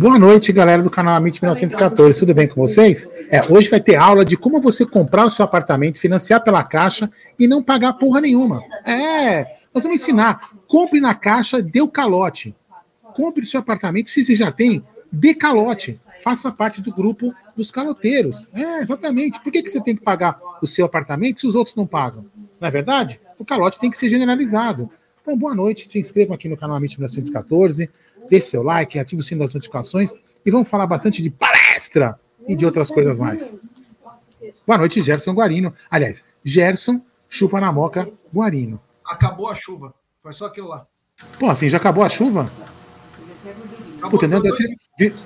Boa noite, galera do canal Amit 1914. Tudo bem com vocês? É, hoje vai ter aula de como você comprar o seu apartamento, financiar pela Caixa e não pagar porra nenhuma. É, nós vamos ensinar. Compre na Caixa, dê o calote. Compre o seu apartamento, se você já tem, dê calote. Faça parte do grupo dos caloteiros. É, exatamente. Por que, que você tem que pagar o seu apartamento se os outros não pagam? Não é verdade? O calote tem que ser generalizado. Então, boa noite. Se inscrevam aqui no canal Amit 1914 deixe seu like, ative o sino das notificações e vamos falar bastante de palestra e de outras coisas mais. Boa noite, Gerson Guarino. Aliás, Gerson, chuva na moca, Guarino. Acabou a chuva. Foi só aquilo lá. Pô, assim, já acabou a chuva? Acabou Puta, não,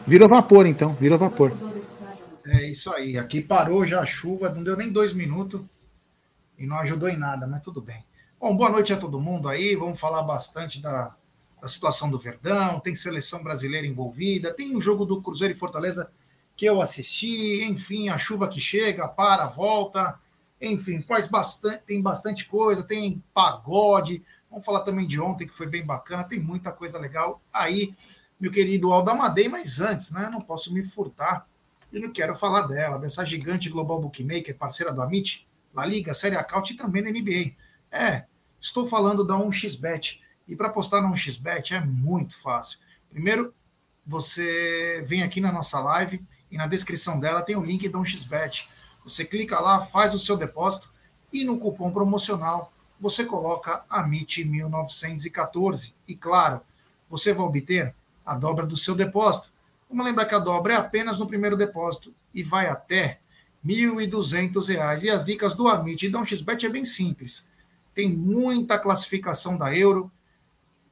virou vapor, então. Virou vapor. É isso aí. Aqui parou já a chuva, não deu nem dois minutos e não ajudou em nada, mas tudo bem. Bom, boa noite a todo mundo aí. Vamos falar bastante da, a situação do Verdão, tem seleção brasileira envolvida, tem o jogo do Cruzeiro e Fortaleza que eu assisti, enfim, a chuva que chega, para, volta, enfim, faz bastante, tem bastante coisa, tem pagode. Vamos falar também de ontem, que foi bem bacana, tem muita coisa legal aí, meu querido Aldamadei, mas antes, né? Não posso me furtar e não quero falar dela, dessa gigante global bookmaker, parceira do Amit, La Liga, Série A Caut e também da NBA. É, estou falando da 1xBet e para postar no XBET é muito fácil. Primeiro, você vem aqui na nossa live e na descrição dela tem o link do XBET. Você clica lá, faz o seu depósito e no cupom promocional você coloca AMIT1914. E claro, você vai obter a dobra do seu depósito. Vamos lembrar que a dobra é apenas no primeiro depósito e vai até R$ 1.200. E as dicas do Amit e do XBET é bem simples. Tem muita classificação da Euro,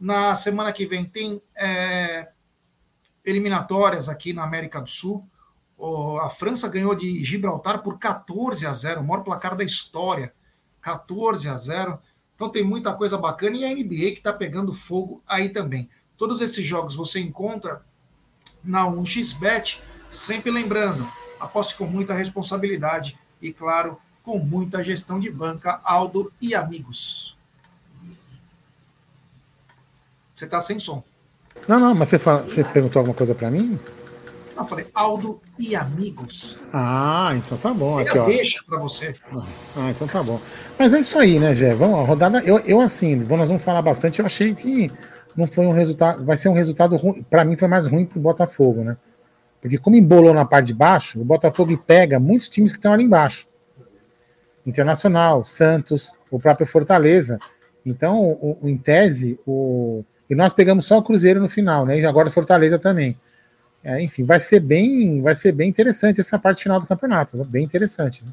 na semana que vem tem é, eliminatórias aqui na América do Sul. O, a França ganhou de Gibraltar por 14 a 0, o maior placar da história. 14 a 0. Então tem muita coisa bacana e a NBA que está pegando fogo aí também. Todos esses jogos você encontra na 1xBet, sempre lembrando, aposte com muita responsabilidade e, claro, com muita gestão de banca, Aldo e amigos. Você está sem som. Não, não, mas você, fala, você perguntou alguma coisa para mim? Não, eu falei Aldo e amigos. Ah, então tá bom. Aqui, ó. deixa para você. Ah, então tá bom. Mas é isso aí, né, Gé? Vamos, a rodada. Eu, eu assim, nós vamos falar bastante. Eu achei que não foi um resultado. Vai ser um resultado ruim. Para mim foi mais ruim pro Botafogo, né? Porque como embolou na parte de baixo, o Botafogo pega muitos times que estão ali embaixo. Internacional, Santos, o próprio Fortaleza. Então, o, o, em tese, o, e nós pegamos só o Cruzeiro no final, né? E agora o Fortaleza também. É, enfim, vai ser bem, vai ser bem interessante essa parte final do campeonato, bem interessante. Né?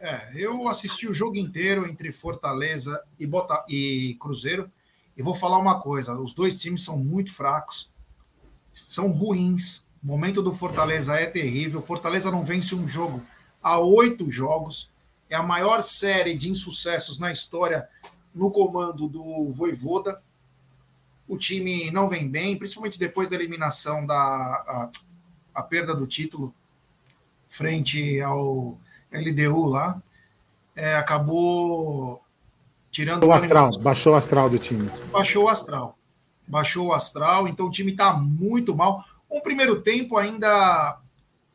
É, eu assisti o jogo inteiro entre Fortaleza e, Bota... e Cruzeiro e vou falar uma coisa: os dois times são muito fracos, são ruins. O momento do Fortaleza é terrível. Fortaleza não vence um jogo há oito jogos. É a maior série de insucessos na história no comando do Voivoda o time não vem bem, principalmente depois da eliminação da a, a perda do título frente ao LDU lá, é, acabou tirando o astral, baixou o astral do time. Baixou o astral. Baixou o astral, então o time está muito mal. Um primeiro tempo ainda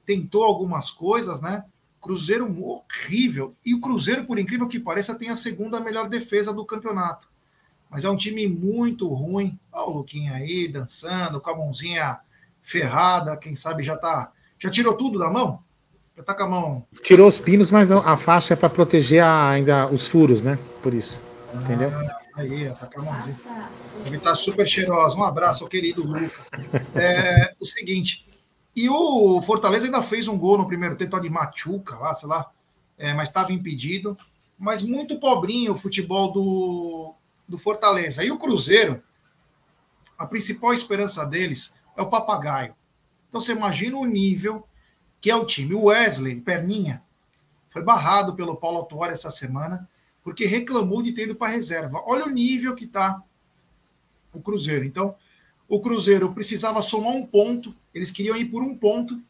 tentou algumas coisas, né? Cruzeiro horrível. E o Cruzeiro, por incrível que pareça, tem a segunda melhor defesa do campeonato. Mas é um time muito ruim. Olha o Luquinha aí dançando, com a mãozinha ferrada, quem sabe já tá. Já tirou tudo da mão? Já tá com a mão. Tirou os pinos, mas a faixa é para proteger a, ainda os furos, né? Por isso. Entendeu? Ah, aí, tá com a mãozinha. Ele tá super cheiroso. Um abraço ao querido Luca. É, o seguinte. E o Fortaleza ainda fez um gol no primeiro tempo de Machuca, lá, sei lá, é, mas estava impedido. Mas muito pobrinho o futebol do, do Fortaleza. E o Cruzeiro, a principal esperança deles é o papagaio. Então você imagina o nível que é o time. O Wesley, perninha, foi barrado pelo Paulo Autuori essa semana, porque reclamou de ter ido para reserva. Olha o nível que está o Cruzeiro. Então, o Cruzeiro precisava somar um ponto, eles queriam ir por um ponto.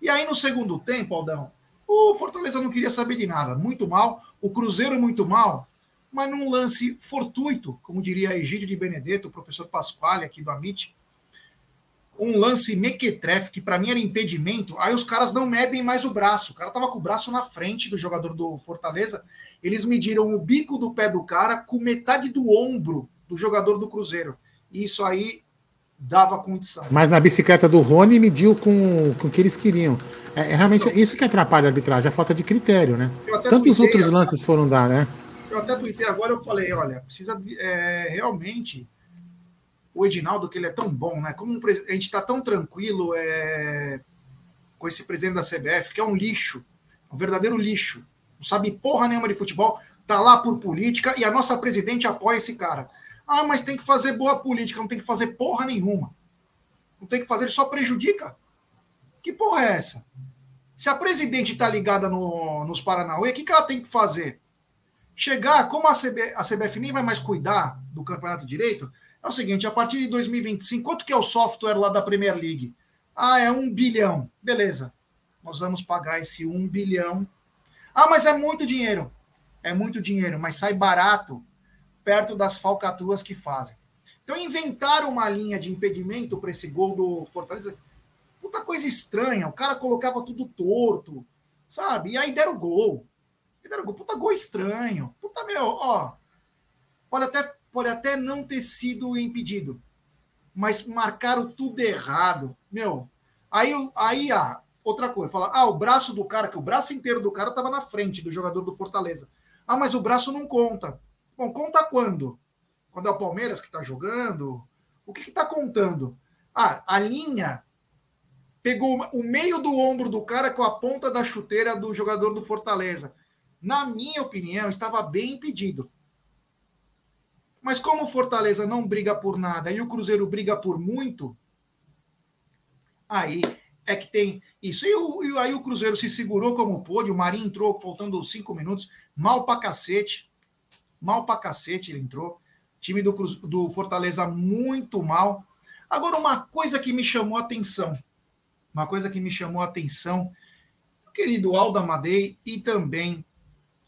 E aí, no segundo tempo, Aldão, o Fortaleza não queria saber de nada. Muito mal. O Cruzeiro muito mal mas num lance fortuito, como diria Egídio de Benedetto, o professor Pasquale aqui do Amit, um lance mequetrefe, que para mim era impedimento, aí os caras não medem mais o braço. O cara tava com o braço na frente do jogador do Fortaleza. Eles mediram o bico do pé do cara com metade do ombro do jogador do Cruzeiro. E isso aí dava condição. Mas na bicicleta do Rony mediu com, com o que eles queriam. É, é realmente então, isso que atrapalha a arbitragem, a falta de critério, né? Tantos outros lances foram dar, né? Eu até tuitei agora, eu falei, olha, precisa de, é, realmente o Edinaldo, que ele é tão bom, né? Como um, a gente está tão tranquilo é, com esse presidente da CBF, que é um lixo, um verdadeiro lixo. Não sabe porra nenhuma de futebol, tá lá por política e a nossa presidente apoia esse cara. Ah, mas tem que fazer boa política, não tem que fazer porra nenhuma. Não tem que fazer, ele só prejudica. Que porra é essa? Se a presidente está ligada no, nos Paranauê, o que, que ela tem que fazer? Chegar, como a, CB, a CBF nem vai mais cuidar do campeonato direito, é o seguinte: a partir de 2025, quanto que é o software lá da Premier League? Ah, é um bilhão. Beleza. Nós vamos pagar esse um bilhão. Ah, mas é muito dinheiro. É muito dinheiro, mas sai barato perto das falcatruas que fazem. Então, inventaram uma linha de impedimento para esse gol do Fortaleza. Puta coisa estranha. O cara colocava tudo torto, sabe? E aí deram gol. E gol. Puta gol estranho. Puta, meu, ó. Pode até pode até não ter sido impedido, mas marcaram tudo errado. Meu, aí, aí ah, outra coisa, fala, ah, o braço do cara, que o braço inteiro do cara estava na frente do jogador do Fortaleza. Ah, mas o braço não conta. Bom, conta quando? Quando é o Palmeiras que está jogando? O que está contando? Ah, a linha pegou o meio do ombro do cara com a ponta da chuteira do jogador do Fortaleza. Na minha opinião, estava bem impedido. Mas como o Fortaleza não briga por nada e o Cruzeiro briga por muito, aí é que tem isso. E, o, e aí o Cruzeiro se segurou como pôde, o Marinho entrou faltando cinco minutos, mal pra cacete. Mal pra cacete ele entrou. Time do, do Fortaleza muito mal. Agora, uma coisa que me chamou a atenção. Uma coisa que me chamou a atenção, querido Alda Madei e também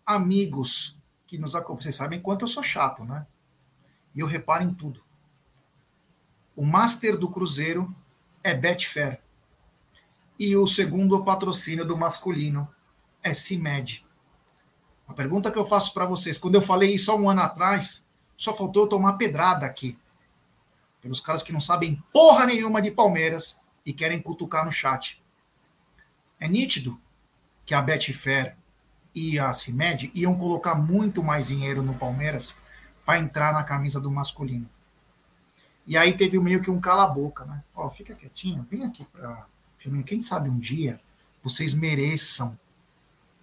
amigos que nos acompanham. Vocês sabem quanto eu sou chato, né? E eu reparo em tudo. O Master do Cruzeiro é Betfair. E o segundo patrocínio do masculino é CIMED. A pergunta que eu faço para vocês, quando eu falei isso há um ano atrás, só faltou eu tomar pedrada aqui. Pelos caras que não sabem porra nenhuma de Palmeiras e querem cutucar no chat. É nítido que a Betfair e a CIMED iam colocar muito mais dinheiro no Palmeiras para entrar na camisa do masculino. E aí teve meio que um cala-boca, né? Ó, oh, fica quietinho, vem aqui para. Quem sabe um dia vocês mereçam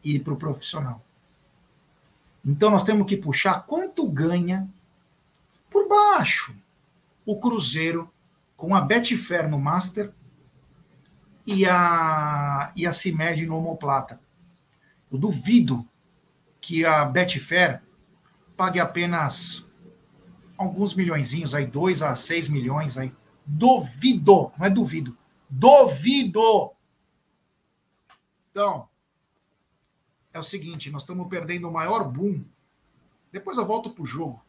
ir para o profissional. Então nós temos que puxar quanto ganha por baixo o Cruzeiro com a Betfair no Master e a, e a CIMED no Homoplata. Eu duvido que a Betfair pague apenas alguns milhões, aí 2 a 6 milhões, aí duvido, não é duvido, duvido. Então, é o seguinte, nós estamos perdendo o maior boom. Depois eu volto pro jogo.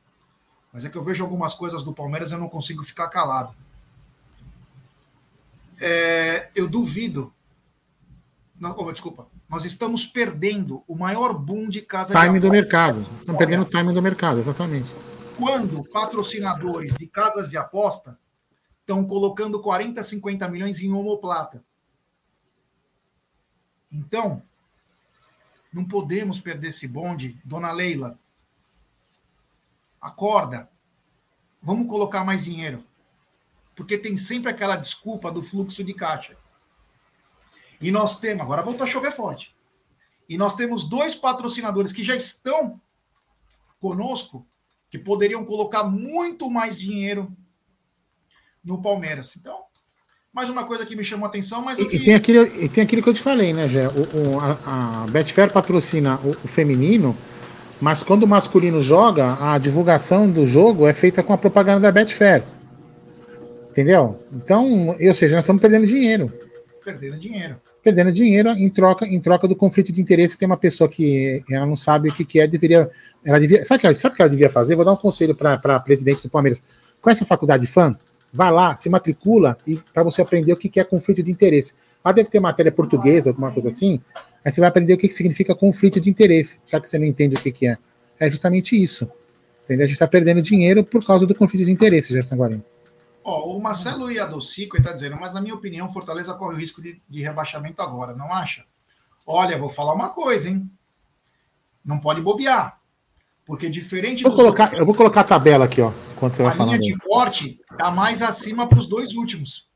Mas é que eu vejo algumas coisas do Palmeiras e eu não consigo ficar calado. É, eu duvido. Não, oh, desculpa nós estamos perdendo o maior boom de casa time de do mercado. Estamos perdendo o time do mercado, exatamente. Quando patrocinadores de casas de aposta estão colocando 40, 50 milhões em homoplata. Então, não podemos perder esse bonde, dona Leila. Acorda. Vamos colocar mais dinheiro. Porque tem sempre aquela desculpa do fluxo de caixa. E nós temos, agora voltou a chover forte. E nós temos dois patrocinadores que já estão conosco, que poderiam colocar muito mais dinheiro no Palmeiras. Então, mais uma coisa que me chamou a atenção, mas. E, que... e tem, aquele, e tem aquilo que eu te falei, né, Gé? O, o, a, a Betfair patrocina o, o, feminino, mas quando o masculino joga, a divulgação do jogo é feita com a propaganda da Betfair. Entendeu? Então, ou seja, nós estamos perdendo dinheiro. Perdendo dinheiro. Perdendo dinheiro em troca, em troca do conflito de interesse. Tem uma pessoa que ela não sabe o que, que é, deveria. Ela devia. Sabe o que, sabe que ela devia fazer? Vou dar um conselho para a presidente do Palmeiras. Com essa faculdade de fã, vai lá, se matricula e para você aprender o que é conflito de interesse. Lá deve ter matéria portuguesa, alguma coisa assim. Aí você vai aprender o que significa conflito de interesse, já que você não entende o que é. É justamente isso. Entendeu? A gente está perdendo dinheiro por causa do conflito de interesse, Gerson Guarino. Ó, o Marcelo Iadocico está dizendo, mas na minha opinião, Fortaleza corre o risco de, de rebaixamento agora, não acha? Olha, vou falar uma coisa, hein? Não pode bobear. Porque diferente vou colocar, outros, Eu vou colocar a tabela aqui, ó. Quando você vai a linha de corte está mais acima para os dois últimos.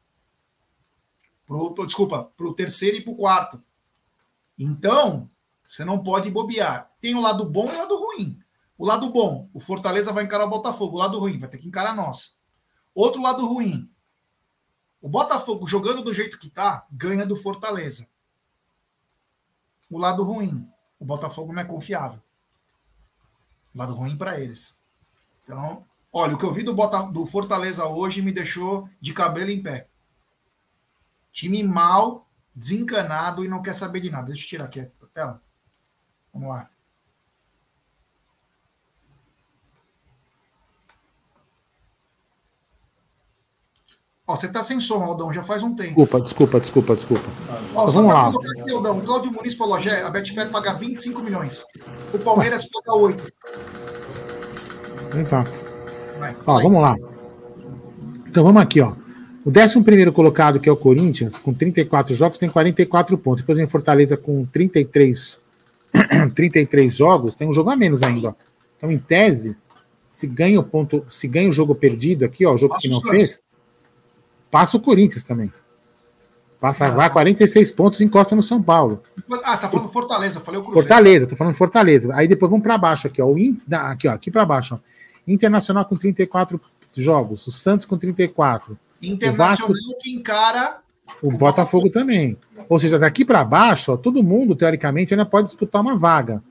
Pro, desculpa, para o terceiro e para o quarto. Então, você não pode bobear. Tem o lado bom e o lado ruim. O lado bom, o Fortaleza vai encarar o Botafogo. O lado ruim, vai ter que encarar nós. Outro lado ruim. O Botafogo, jogando do jeito que tá, ganha do Fortaleza. O lado ruim, o Botafogo não é confiável. Lado ruim para eles. Então, olha, o que eu vi do, Bota, do Fortaleza hoje me deixou de cabelo em pé. Time mal, desencanado e não quer saber de nada. Deixa eu tirar aqui a tela. Vamos lá. Ó, você tá sem som, Aldão, já faz um tempo. Desculpa, desculpa, desculpa, desculpa. Ó, vamos lá. Aqui, Aldão, Cláudio Muniz falou, a Betfair paga 25 milhões. O Palmeiras paga 8. Exato. Vai, ó, vamos lá. Então vamos aqui, ó. O 11 colocado, que é o Corinthians, com 34 jogos, tem 44 pontos. Depois vem Fortaleza com 33, 33 jogos, tem um jogo a menos ainda. Ó. Então, em tese, se ganha o ponto, se ganha o jogo perdido aqui, ó, o jogo que não fez, passa o Corinthians também. Passa, vai 46 pontos e encosta no São Paulo. Ah, você tá falando Fortaleza, eu falei o Cruzeiro. Fortaleza, tô falando Fortaleza. Aí depois vamos para baixo aqui, ó. O In, aqui, ó, aqui para baixo, ó. Internacional com 34 jogos, o Santos com 34. Internacional Vasco, que encara o, Botafogo, também. Ou seja, daqui para baixo, ó, todo mundo, teoricamente, ainda pode disputar uma vaga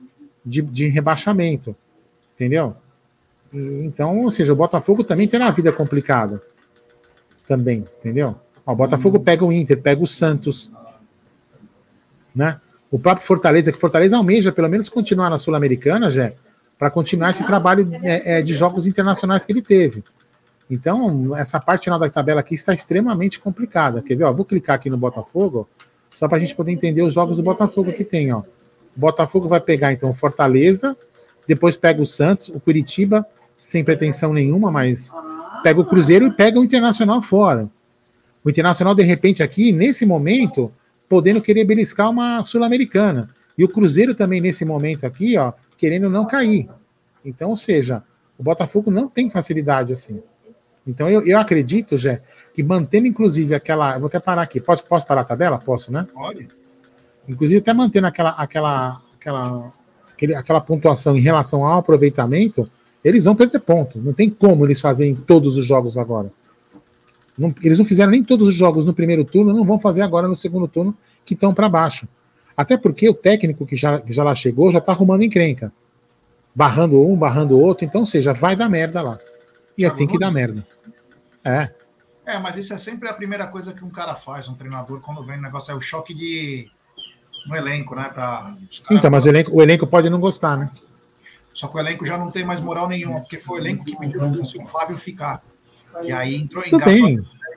de, de rebaixamento. Entendeu? Então, ou seja, o Botafogo também tem uma vida complicada também, entendeu? Ó, o Botafogo hum. pega o Inter, pega o Santos, né? O próprio Fortaleza, que Fortaleza almeja pelo menos continuar na Sul-Americana, já para continuar esse trabalho é, é, de jogos internacionais que ele teve. Então, essa parte final da tabela aqui está extremamente complicada. Quer ver? Ó, vou clicar aqui no Botafogo, só para a gente poder entender os jogos do Botafogo que tem. Ó. O Botafogo vai pegar, então, Fortaleza, depois pega o Santos, o Curitiba, sem pretensão nenhuma, mas pega o Cruzeiro e pega o Internacional fora. O Internacional, de repente, aqui, nesse momento, podendo querer beliscar uma Sul-Americana. E o Cruzeiro também, nesse momento aqui, ó, querendo não cair. Então, ou seja, o Botafogo não tem facilidade assim. Então, eu, eu acredito, Jé, que mantendo, inclusive, aquela. Eu vou até parar aqui. Posso, posso parar a tabela? Posso, né? Pode. Inclusive, até mantendo aquela, aquela, aquela, aquela pontuação em relação ao aproveitamento, eles vão perder ponto. Não tem como eles fazerem todos os jogos agora. Não, eles não fizeram nem todos os jogos no primeiro turno, não vão fazer agora no segundo turno, que estão para baixo. Até porque o técnico que já, que já lá chegou já está arrumando encrenca. Barrando um, barrando o outro, então, ou seja, vai dar merda lá. E é, tem que dar merda. É. É, mas isso é sempre a primeira coisa que um cara faz, um treinador, quando vem o negócio, é o choque de no elenco, né? Pra então, mas o elenco, o elenco pode não gostar, né? Só que o elenco já não tem mais moral nenhuma, porque foi o elenco que pediu para o Flávio ficar. E aí entrou em gato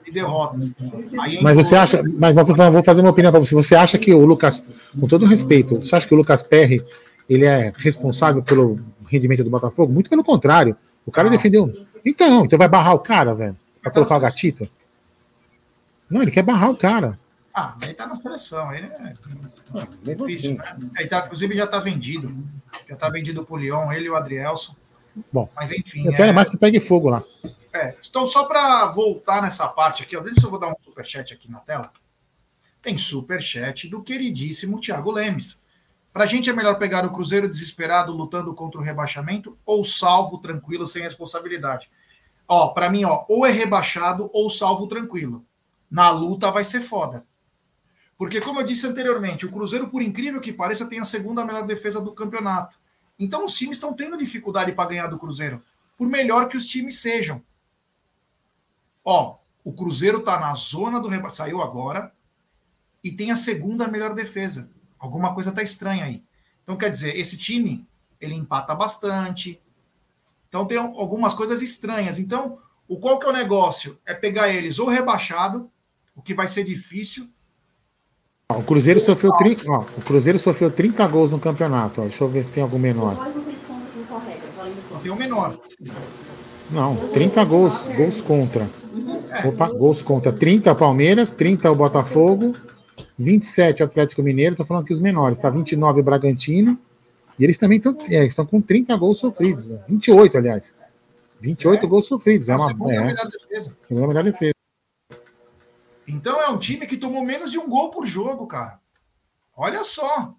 de derrotas. Aí mas você acha, mas vou fazer uma opinião para você. Você acha que o Lucas, com todo respeito, você acha que o Lucas Perry ele é responsável pelo rendimento do Botafogo? Muito pelo contrário. O cara não. defendeu. Então, então vai barrar o cara, velho, para colocar o gatito? Não, ele quer barrar o cara. Ah, ele tá na seleção, ele é, é difícil, assim. né? Ele tá, inclusive já tá vendido. Já tá vendido pro Lyon, ele e o Adrielson. Bom, mas enfim. Eu quero é... mais que pegue fogo lá. É, então, só para voltar nessa parte aqui, ó, deixa eu vou dar um superchat aqui na tela. Tem superchat do queridíssimo Thiago Lemes. Pra gente é melhor pegar o Cruzeiro desesperado lutando contra o rebaixamento ou salvo tranquilo sem responsabilidade? Ó, para mim, ó, ou é rebaixado ou salvo tranquilo. Na luta vai ser foda. Porque, como eu disse anteriormente, o Cruzeiro, por incrível que pareça, tem a segunda melhor defesa do campeonato. Então, os times estão tendo dificuldade para ganhar do Cruzeiro, por melhor que os times sejam. Ó, o Cruzeiro está na zona do reba... saiu agora e tem a segunda melhor defesa. Alguma coisa está estranha aí. Então, quer dizer, esse time ele empata bastante. Então, tem algumas coisas estranhas. Então, O qual que é o negócio? É pegar eles ou rebaixado, o que vai ser difícil. O Cruzeiro sofreu 30, ó, o Cruzeiro sofreu 30 gols no campeonato. Ó. Deixa eu ver se tem algum menor. Quais vocês Tem um menor. Não, 30 gols, gols contra. É. Opa, gols contra. 30 Palmeiras, 30 o Botafogo, 27 Atlético Mineiro, tô falando aqui os menores, tá? 29 Bragantino. E eles também estão é, estão com 30 gols sofridos. 28, aliás. 28 é. gols sofridos. É uma segunda é, melhor defesa. Segunda melhor defesa. Então é um time que tomou menos de um gol por jogo, cara. Olha só.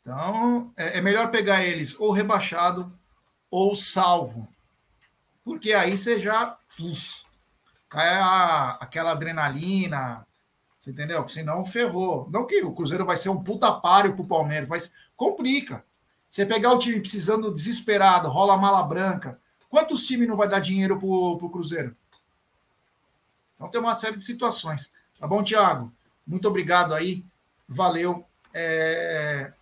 Então é, é melhor pegar eles ou rebaixado ou salvo. Porque aí você já uf, cai a, aquela adrenalina, você entendeu? Porque senão ferrou. Não que o Cruzeiro vai ser um puta páreo pro Palmeiras, mas complica. Você pegar o time precisando desesperado, rola mala branca. Quantos times não vai dar dinheiro pro, pro Cruzeiro? Então tem uma série de situações. Tá bom, Thiago? Muito obrigado aí. Valeu é,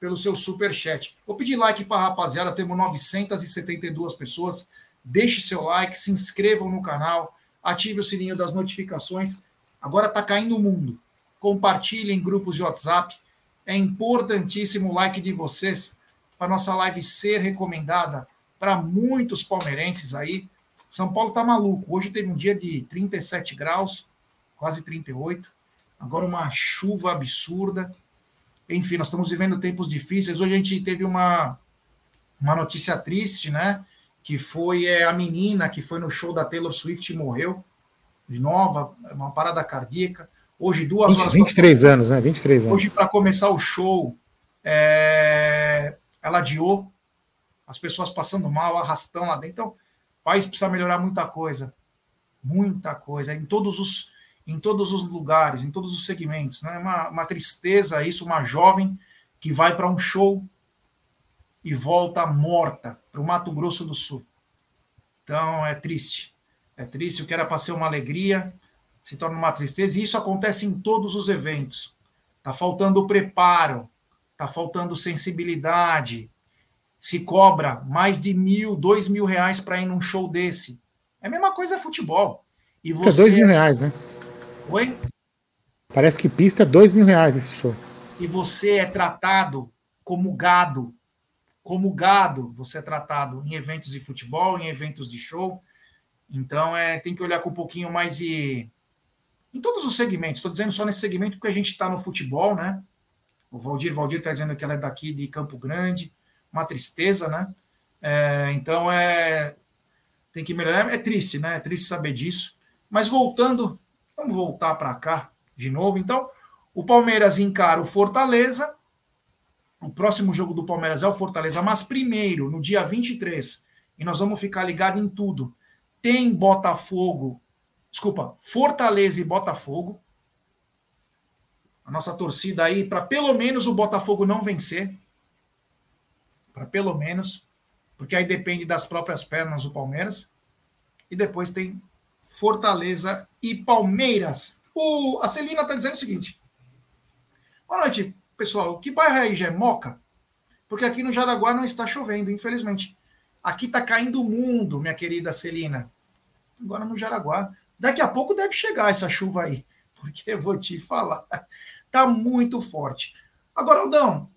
pelo seu super chat. Vou pedir like para a rapaziada. Temos 972 pessoas. Deixe seu like, se inscrevam no canal, ative o sininho das notificações. Agora está caindo o mundo. Compartilhem em grupos de WhatsApp. É importantíssimo o like de vocês para nossa live ser recomendada para muitos palmeirenses aí. São Paulo está maluco. Hoje teve um dia de 37 graus, quase 38. Agora uma chuva absurda. Enfim, nós estamos vivendo tempos difíceis. Hoje a gente teve uma, uma notícia triste, né? Que foi é, a menina que foi no show da Taylor Swift e morreu de nova, uma parada cardíaca. Hoje, duas 20, horas. 23 pra... anos, né? 23 anos. Hoje, para começar o show, é... ela adiou, as pessoas passando mal, arrastão lá dentro. Então, o país precisa melhorar muita coisa. Muita coisa. Em todos os, em todos os lugares, em todos os segmentos. Né? Uma, uma tristeza isso, uma jovem que vai para um show e volta morta para o Mato Grosso do Sul. Então, é triste. É triste, o que era para ser uma alegria se torna uma tristeza, e isso acontece em todos os eventos. Está faltando preparo, está faltando sensibilidade. Se cobra mais de mil, dois mil reais para ir num show desse. É a mesma coisa futebol. E você... Dois mil reais, né? Oi? Parece que pista dois mil reais esse show. E você é tratado como gado. Como gado, você é tratado em eventos de futebol, em eventos de show. Então, é, tem que olhar com um pouquinho mais de. Em todos os segmentos, estou dizendo só nesse segmento porque a gente está no futebol, né? O Valdir, Valdir está dizendo que ela é daqui de Campo Grande, uma tristeza, né? É, então, é, tem que melhorar. É triste, né? É triste saber disso. Mas voltando, vamos voltar para cá de novo. Então, o Palmeiras encara o Fortaleza. O próximo jogo do Palmeiras é o Fortaleza, mas primeiro, no dia 23, e nós vamos ficar ligado em tudo tem Botafogo, desculpa, Fortaleza e Botafogo. A nossa torcida aí para pelo menos o Botafogo não vencer. Para pelo menos, porque aí depende das próprias pernas o Palmeiras. E depois tem Fortaleza e Palmeiras. O, a Celina está dizendo o seguinte: Boa noite, pessoal. Que bairro aí já é Moca? Porque aqui no Jaraguá não está chovendo, infelizmente. Aqui está caindo o mundo, minha querida Celina. Agora no Jaraguá. Daqui a pouco deve chegar essa chuva aí, porque eu vou te falar, tá muito forte. Agora, Aldão,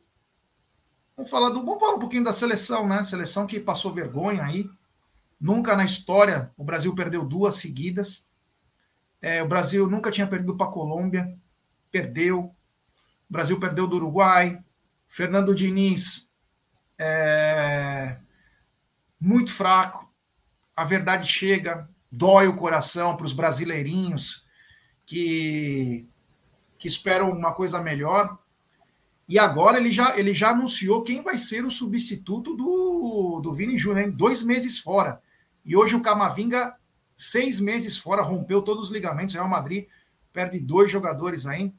vamos falar do, vamos falar um pouquinho da seleção, né? Seleção que passou vergonha aí. Nunca na história o Brasil perdeu duas seguidas. É, o Brasil nunca tinha perdido para a Colômbia, perdeu. O Brasil perdeu do Uruguai. Fernando Diniz é, muito fraco. A verdade chega, dói o coração para os brasileirinhos que, que esperam uma coisa melhor. E agora ele já, ele já anunciou quem vai ser o substituto do, do Vini Júnior, dois meses fora. E hoje o Camavinga, seis meses fora, rompeu todos os ligamentos. Real Madrid perde dois jogadores aí.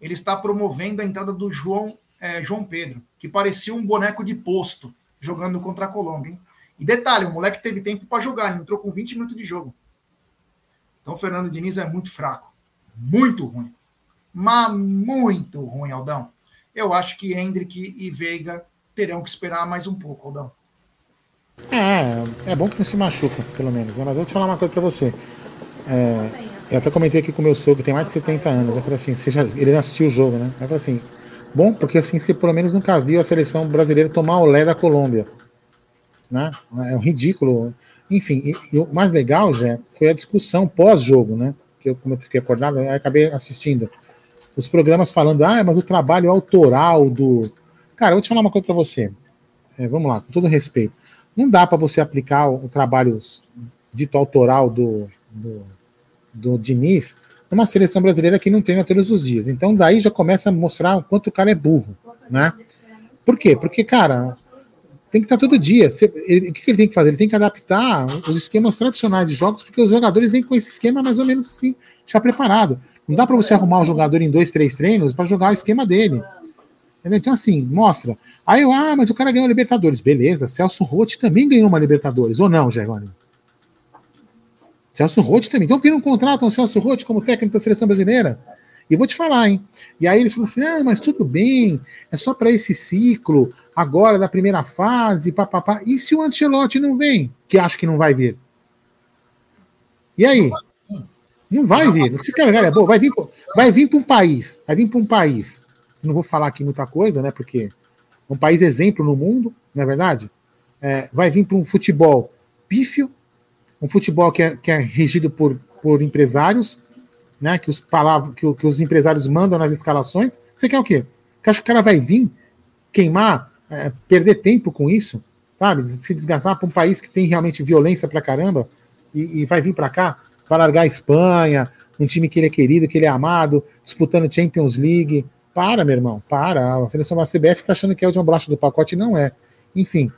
Ele está promovendo a entrada do João, é, João Pedro, que parecia um boneco de posto jogando contra a Colômbia. Hein? E detalhe, o moleque teve tempo para jogar, ele entrou com 20 minutos de jogo. Então o Fernando Diniz é muito fraco. Muito ruim. Mas muito ruim, Aldão. Eu acho que Hendrick e Veiga terão que esperar mais um pouco, Aldão. É, é bom que não se machuca, pelo menos. Né? Mas eu vou te falar uma coisa pra você. É, eu até comentei aqui com meu sogro, tem mais de 70 anos. Eu falei assim, já, ele assistiu o jogo, né? Eu falei assim, bom, porque assim você pelo menos nunca viu a seleção brasileira tomar o lé da Colômbia. Né? É um ridículo. Enfim, e, e o mais legal, já foi a discussão pós-jogo, né? Que eu, como eu fiquei acordado, eu acabei assistindo. Os programas falando, ah, mas o trabalho autoral do. Cara, eu vou te falar uma coisa para você. É, vamos lá, com todo respeito. Não dá para você aplicar o, trabalho dito autoral do, do, do Diniz numa seleção brasileira que não treina todos os dias. Então, daí já começa a mostrar o quanto o cara é burro, né? Por quê? Porque, cara, tem que estar todo dia. Ele, o que ele tem que fazer? Ele tem que adaptar os esquemas tradicionais de jogos, porque os jogadores vêm com esse esquema mais ou menos assim, já preparado. Não dá para você arrumar um jogador em dois, três treinos para jogar o esquema dele. Entendeu? Então, assim, mostra. Aí eu, ah, mas o cara ganhou a Libertadores. Beleza, Celso Rotti também ganhou uma Libertadores, ou não, Geroni? Celso Rotti também. Então, por que não contratam o Celso Rotti como técnico da seleção brasileira? E vou te falar, hein? E aí eles falam assim: ah, mas tudo bem, é só para esse ciclo, agora da primeira fase, papapá. E se o Ancelotti não vem? Que acho que não vai vir. E aí? Não vai vir. Se quer, é bom, vai vir, vai vir para um país, vai vir para um país. Não vou falar aqui muita coisa, né? Porque é um país exemplo no mundo, não é verdade? É, vai vir para um futebol pífio, um futebol que é, que é regido por, por empresários, né, que, os que, que, os empresários mandam nas escalações, você quer o quê? Você acha que o cara vai vir queimar, é, perder tempo com isso, sabe? Se desgastar para um país que tem realmente violência pra caramba e, e vai vir para cá para largar a Espanha, um time que ele é querido, que ele é amado, disputando Champions League. Para, meu irmão, para. A seleção da CBF está achando que é a última bolacha do pacote, não é. Enfim,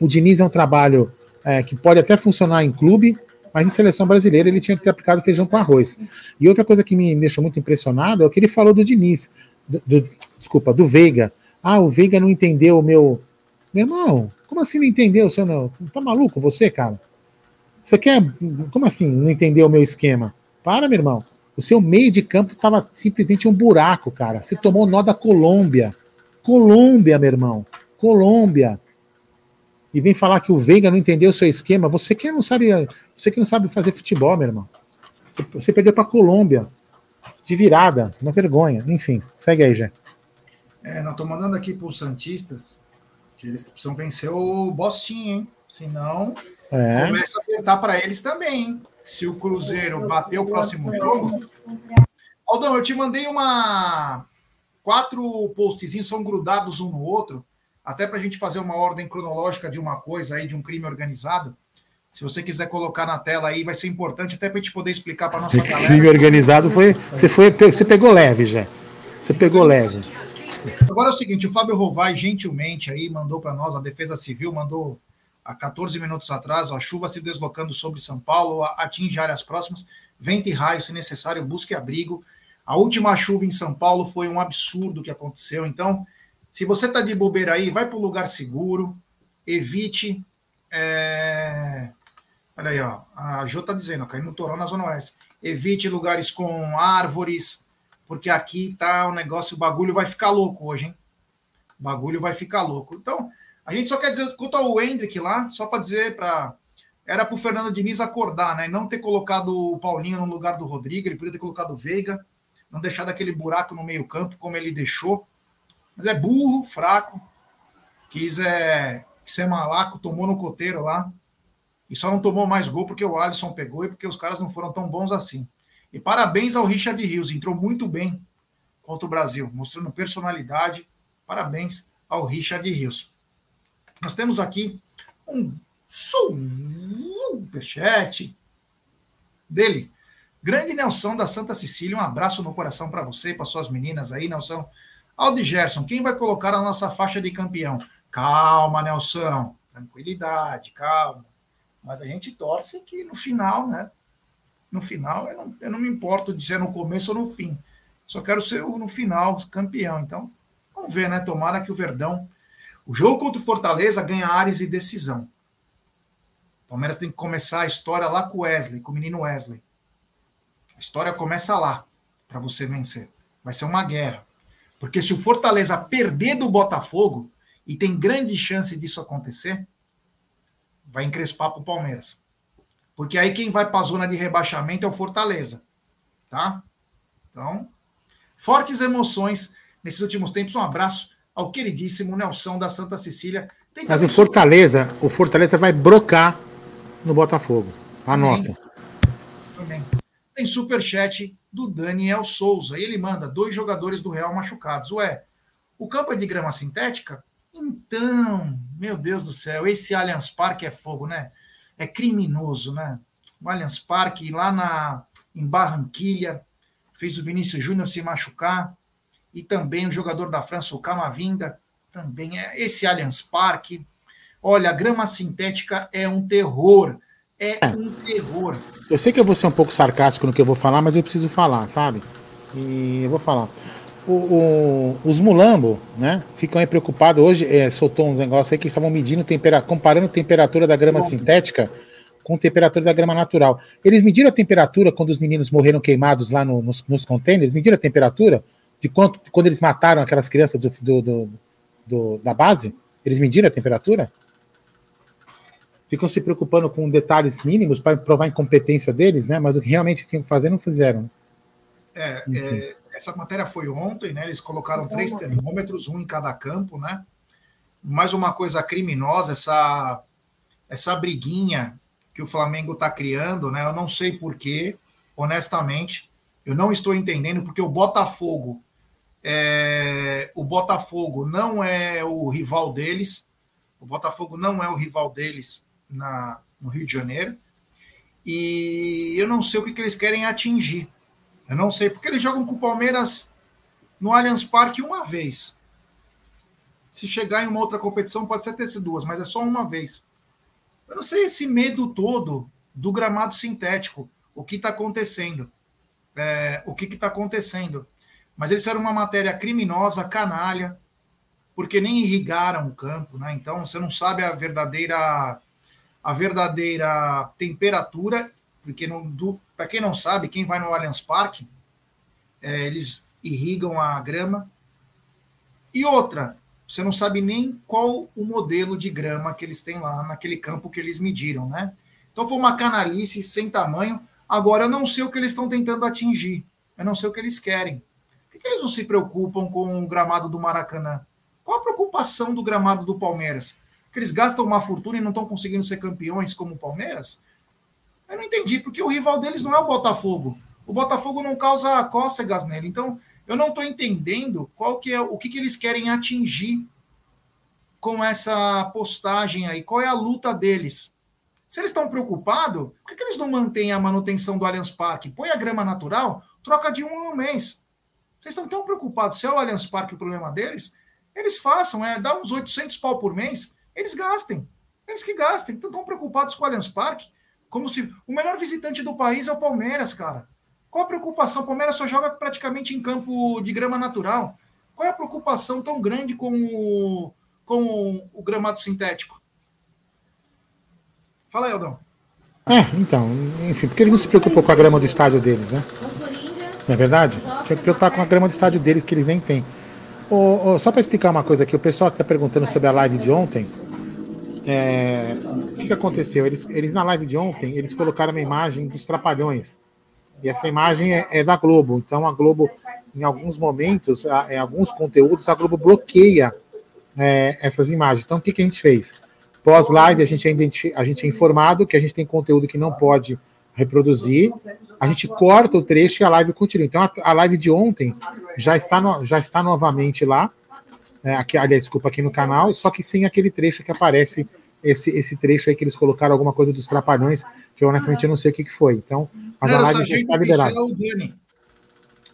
o Diniz é um trabalho é, que pode até funcionar em clube, mas em seleção brasileira ele tinha que ter aplicado feijão com arroz. E outra coisa que me deixou muito impressionado é o que ele falou do Diniz, do, do, desculpa, do Veiga. Ah, o Veiga não entendeu o meu. Meu irmão, como assim não entendeu? Você não... Tá maluco você, cara? Você quer. Como assim não entendeu o meu esquema? Para, meu irmão. O seu meio de campo estava simplesmente um buraco, cara. Você tomou nó da Colômbia. Colômbia, meu irmão. Colômbia e vem falar que o Veiga não entendeu o seu esquema, você que não sabe, você que não sabe fazer futebol, meu irmão. Você, você perdeu para Colômbia de virada, uma vergonha. Enfim, segue aí, Jé. É, não tô mandando aqui para os santistas que eles precisam vencer o Boston, hein? Senão é. começa a apertar para eles também, hein? Se o Cruzeiro bater o próximo jogo. Aldão, eu te mandei uma quatro postzinhos são grudados um no outro até para a gente fazer uma ordem cronológica de uma coisa aí, de um crime organizado. Se você quiser colocar na tela aí, vai ser importante até para a gente poder explicar para nossa galera. Crime organizado foi. Você foi, você pegou leve, já. Você pegou leve. Agora é o seguinte, o Fábio Rovai gentilmente aí mandou para nós, a Defesa Civil mandou há 14 minutos atrás, a chuva se deslocando sobre São Paulo, atinge áreas próximas, vento e raio, se necessário, busque abrigo. A última chuva em São Paulo foi um absurdo que aconteceu, então se você está de bobeira aí, vai para um lugar seguro, evite. É... Olha aí, ó, a Jô está dizendo, caindo no Toró na Zona Oeste. Evite lugares com árvores, porque aqui tá o negócio, o bagulho vai ficar louco hoje, hein? O bagulho vai ficar louco. Então, a gente só quer dizer, quanto ao Hendrick lá, só para dizer para. Era para o Fernando Diniz acordar, né? Não ter colocado o Paulinho no lugar do Rodrigo, ele podia ter colocado o Veiga, não deixar daquele buraco no meio-campo, como ele deixou. Mas é burro, fraco, quis é, ser malaco, tomou no coteiro lá. E só não tomou mais gol porque o Alisson pegou e porque os caras não foram tão bons assim. E parabéns ao Richard Rios, entrou muito bem contra o Brasil, mostrando personalidade. Parabéns ao Richard Rios. Nós temos aqui um superchat dele. Grande Nelson da Santa Cecília, um abraço no coração para você e para suas meninas aí, Nelson. Aldi Gerson, quem vai colocar a nossa faixa de campeão? Calma, Nelson. Tranquilidade, calma. Mas a gente torce que no final, né? No final, eu não, eu não me importo de ser no começo ou no fim. Só quero ser no final campeão. Então, vamos ver, né? Tomara que o Verdão. O jogo contra o Fortaleza ganha Ares e decisão. O Palmeiras tem que começar a história lá com o Wesley, com o menino Wesley. A história começa lá, para você vencer. Vai ser uma guerra. Porque se o Fortaleza perder do Botafogo, e tem grande chance disso acontecer, vai encrespar para o Palmeiras. Porque aí quem vai para a zona de rebaixamento é o Fortaleza. Tá? Então, fortes emoções nesses últimos tempos. Um abraço ao queridíssimo Nelson da Santa Cecília. Tem Mas o Fortaleza, o Fortaleza vai brocar no Botafogo. Anota. Também. Tem superchat do Daniel Souza. E ele manda dois jogadores do Real machucados. Ué, o campo é de grama sintética? Então, meu Deus do céu, esse Allianz Parque é fogo, né? É criminoso, né? O Allianz Parque lá na, em Barranquilha fez o Vinícius Júnior se machucar e também o jogador da França, o Camavinga, também é esse Allianz Parque. Olha, a grama sintética é um terror. É, é um terror. Eu sei que eu vou ser um pouco sarcástico no que eu vou falar, mas eu preciso falar, sabe? E eu vou falar o, o, os mulambo, né, ficam aí preocupados. Hoje é, soltou uns negócios aí que estavam medindo, tempera, comparando a temperatura da grama sintética com a temperatura da grama natural. Eles mediram a temperatura quando os meninos morreram queimados lá no, nos, nos containers? Mediram a temperatura de quanto, quando eles mataram aquelas crianças do, do, do, do da base? Eles mediram a temperatura? Ficam se preocupando com detalhes mínimos para provar a incompetência deles, né? Mas o que realmente tinham que fazer não fizeram. É, é, essa matéria foi ontem, né? Eles colocaram três termômetros, um em cada campo, né? Mais uma coisa criminosa, essa, essa briguinha que o Flamengo está criando, né? Eu não sei porquê, honestamente, eu não estou entendendo, porque o Botafogo, é, o Botafogo não é o rival deles, o Botafogo não é o rival deles na, no Rio de Janeiro, e eu não sei o que, que eles querem atingir. Eu não sei, porque eles jogam com o Palmeiras no Allianz Parque uma vez. Se chegar em uma outra competição, pode ser ter sido duas, mas é só uma vez. Eu não sei esse medo todo do gramado sintético, o que está acontecendo. É, o que está acontecendo. Mas eles fizeram uma matéria criminosa, canalha, porque nem irrigaram o campo, né? Então você não sabe a verdadeira a verdadeira temperatura porque para quem não sabe, quem vai no Allianz Parque, é, eles irrigam a grama. E outra, você não sabe nem qual o modelo de grama que eles têm lá naquele campo que eles mediram, né? Então foi uma canalice sem tamanho. Agora eu não sei o que eles estão tentando atingir. Eu não sei o que eles querem. Que eles não se preocupam com o gramado do Maracanã? Qual a preocupação do gramado do Palmeiras? Que eles gastam uma fortuna e não estão conseguindo ser campeões como o Palmeiras? Eu não entendi, porque o rival deles não é o Botafogo. O Botafogo não causa cócegas nele. Então, eu não estou entendendo qual que é o que, que eles querem atingir com essa postagem aí. Qual é a luta deles? Se eles estão preocupados, por que, que eles não mantêm a manutenção do Allianz Parque? Põe a grama natural, troca de um mês. Vocês estão tão preocupados se é o Allianz Parque o problema deles? Eles façam, é, dá uns 800 pau por mês, eles gastem. Eles que gastem. Estão tão preocupados com o Allianz Parque. Como se o melhor visitante do país é o Palmeiras, cara. Qual a preocupação? O Palmeiras só joga praticamente em campo de grama natural. Qual é a preocupação tão grande com o, com o gramado sintético? Fala aí, Aldão. É, então, enfim, porque eles não se preocupam com a grama do estádio deles, né? Não é verdade? Tinha que preocupar com a grama do estádio deles que eles nem têm. Oh, oh, só para explicar uma coisa aqui, o pessoal que está perguntando sobre a live de ontem, é, o que, que aconteceu? Eles, eles, na live de ontem, eles colocaram uma imagem dos Trapalhões. E essa imagem é, é da Globo. Então a Globo, em alguns momentos, em alguns conteúdos, a Globo bloqueia é, essas imagens. Então o que, que a gente fez? Pós-live, a, gente é a gente é informado que a gente tem conteúdo que não pode reproduzir. A gente corta o trecho e a live continua. Então a, a live de ontem já está, no, já está novamente lá é, aqui, aliás, desculpa, aqui no canal, só que sem aquele trecho que aparece, esse, esse trecho aí que eles colocaram alguma coisa dos trapalhões, que eu honestamente eu não sei o que, que foi. Então, mas a live já está liberada.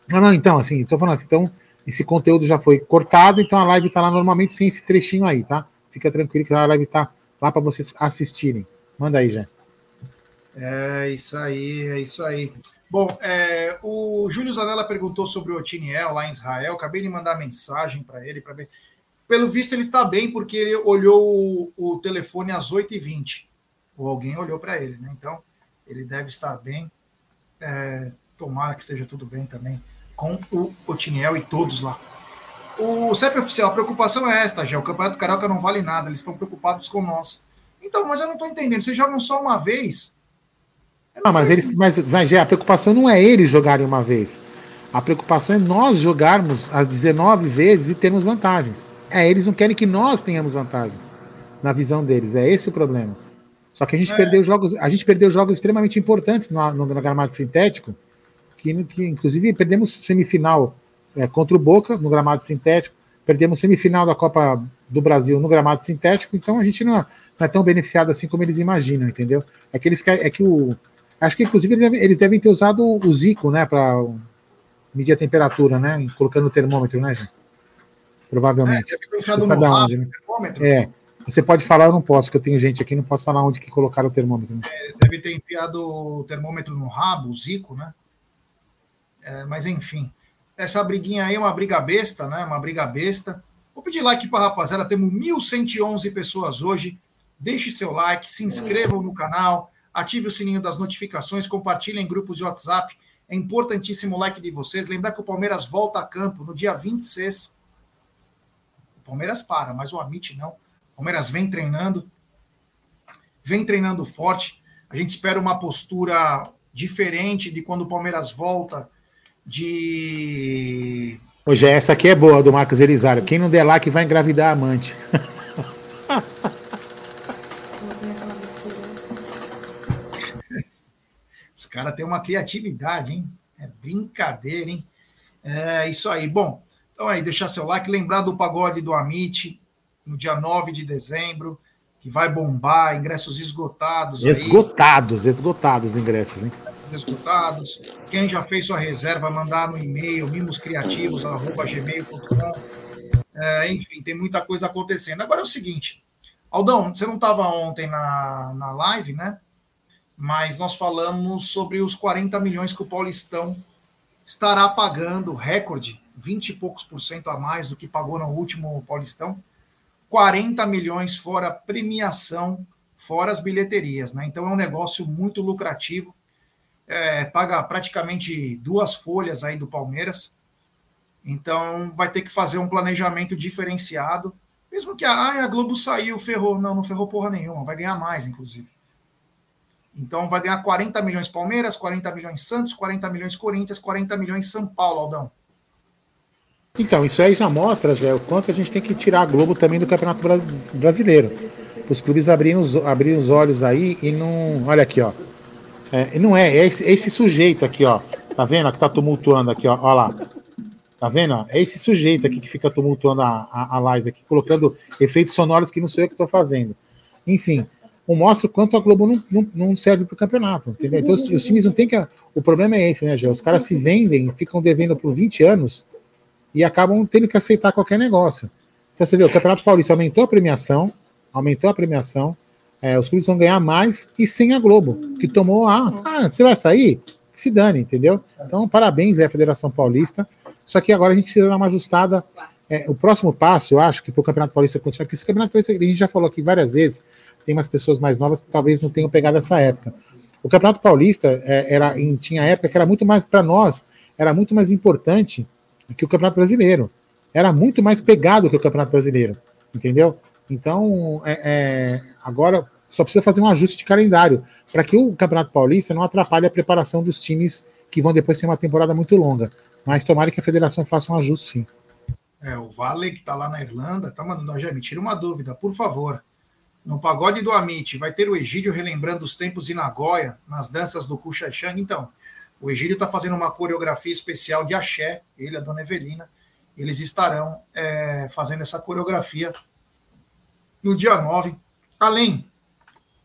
Não, não, então, assim, estou falando assim, então, esse conteúdo já foi cortado, então a live está lá normalmente sem esse trechinho aí, tá? Fica tranquilo que a live está lá para vocês assistirem. Manda aí, já. É isso aí, é isso aí. Bom, é, o Júlio Zanella perguntou sobre o Otiniel lá em Israel. Acabei de mandar mensagem para ele para ver. Pelo visto, ele está bem porque ele olhou o, o telefone às 8h20. Ou alguém olhou para ele, né? Então, ele deve estar bem. É, tomara que esteja tudo bem também com o Otiniel e todos lá. O CEP oficial, a preocupação é esta, já. O Campeonato Carioca não vale nada, eles estão preocupados com nós. Então, mas eu não estou entendendo. Vocês jogam só uma vez. Ah, mas eles, mas, mas a preocupação não é eles jogarem uma vez. A preocupação é nós jogarmos as 19 vezes e termos vantagens. É, eles não querem que nós tenhamos vantagens na visão deles. É esse o problema. Só que a gente é. perdeu jogos, a gente perdeu jogos extremamente importantes no, no, no gramado sintético, que, que inclusive perdemos semifinal é, contra o Boca no gramado sintético, perdemos semifinal da Copa do Brasil no gramado sintético, então a gente não é, não é tão beneficiado assim como eles imaginam, entendeu? É que eles é que o acho que inclusive eles devem, eles devem ter usado o Zico, né, para medir a temperatura, né, colocando o termômetro, né, gente? Provavelmente. É, onde, né? termômetro. É. Você pode falar, eu não posso, porque eu tenho gente aqui, não posso falar onde que colocaram o termômetro. Né? É, deve ter enfiado o termômetro no rabo, o Zico, né? É, mas enfim, essa briguinha aí é uma briga besta, né? Uma briga besta. Vou pedir like para a rapaziada, temos 1.111 pessoas hoje. Deixe seu like, se inscrevam no canal, ative o sininho das notificações, compartilhem em grupos de WhatsApp. É importantíssimo o like de vocês. Lembrar que o Palmeiras volta a campo no dia 26. O Palmeiras para, mas o Amit não. Palmeiras vem treinando, vem treinando forte. A gente espera uma postura diferente de quando o Palmeiras volta de. Hoje essa aqui é boa do Marcos Elisário. Quem não der que vai engravidar a amante. Os caras têm uma criatividade, hein? É brincadeira, hein? É isso aí. Bom, então aí, deixar seu like, lembrar do pagode do Amit, no dia 9 de dezembro, que vai bombar, ingressos esgotados. Esgotados, aí. esgotados ingressos, hein? Esgotados. Quem já fez sua reserva, mandar no e-mail mimoscriativos.gmail.com. É, enfim, tem muita coisa acontecendo. Agora é o seguinte, Aldão, você não estava ontem na, na live, né? Mas nós falamos sobre os 40 milhões que o Paulistão estará pagando, recorde, 20 e poucos por cento a mais do que pagou no último Paulistão. 40 milhões fora premiação, fora as bilheterias, né? Então é um negócio muito lucrativo. É, paga praticamente duas folhas aí do Palmeiras. Então vai ter que fazer um planejamento diferenciado. Mesmo que ah, a Globo saiu, ferrou. Não, não ferrou porra nenhuma, vai ganhar mais, inclusive. Então vai ganhar 40 milhões Palmeiras, 40 milhões Santos, 40 milhões Corinthians, 40 milhões São Paulo, Aldão. Então, isso aí já mostra, já, o quanto a gente tem que tirar a Globo também do Campeonato Brasileiro. Os clubes abrirem os, abrirem os olhos aí e não. Olha aqui, ó. É, não é, é esse, é esse, sujeito aqui, ó. Tá vendo? Que tá tumultuando aqui, ó. Olha lá. Tá vendo? É esse sujeito aqui que fica tumultuando a, a, a live aqui, colocando efeitos sonoros que não sou eu que estou fazendo. Enfim, mostra o quanto a Globo não, não, não serve para o campeonato, entendeu? Então os, os, times não tem que. O problema é esse, né, Gê? Os caras se vendem, ficam devendo por 20 anos e acabam tendo que aceitar qualquer negócio. Então você vê, o Campeonato Paulista aumentou a premiação, aumentou a premiação, é, os clubes vão ganhar mais e sem a Globo, que tomou a. Ah, você vai sair? se dane, entendeu? Então, parabéns à Federação Paulista. Só que agora a gente precisa dar uma ajustada. É, o próximo passo, eu acho, que para o Campeonato Paulista continuar, porque esse Campeonato Paulista, a gente já falou aqui várias vezes, tem umas pessoas mais novas que talvez não tenham pegado essa época. O Campeonato Paulista é, era, tinha época que era muito mais, para nós, era muito mais importante que o Campeonato Brasileiro. Era muito mais pegado que o Campeonato Brasileiro, entendeu? Então, é, é, agora só precisa fazer um ajuste de calendário para que o Campeonato Paulista não atrapalhe a preparação dos times que vão depois ter uma temporada muito longa. Mas tomara que a federação faça um ajuste, sim. É, o Vale, que está lá na Irlanda, está mandando, já me tira uma dúvida, por favor. No pagode do Amit, vai ter o Egídio relembrando os tempos de Nagoya, nas danças do Kuchachang? Então, o Egídio está fazendo uma coreografia especial de axé, ele, a dona Evelina. Eles estarão é, fazendo essa coreografia no dia 9. Além,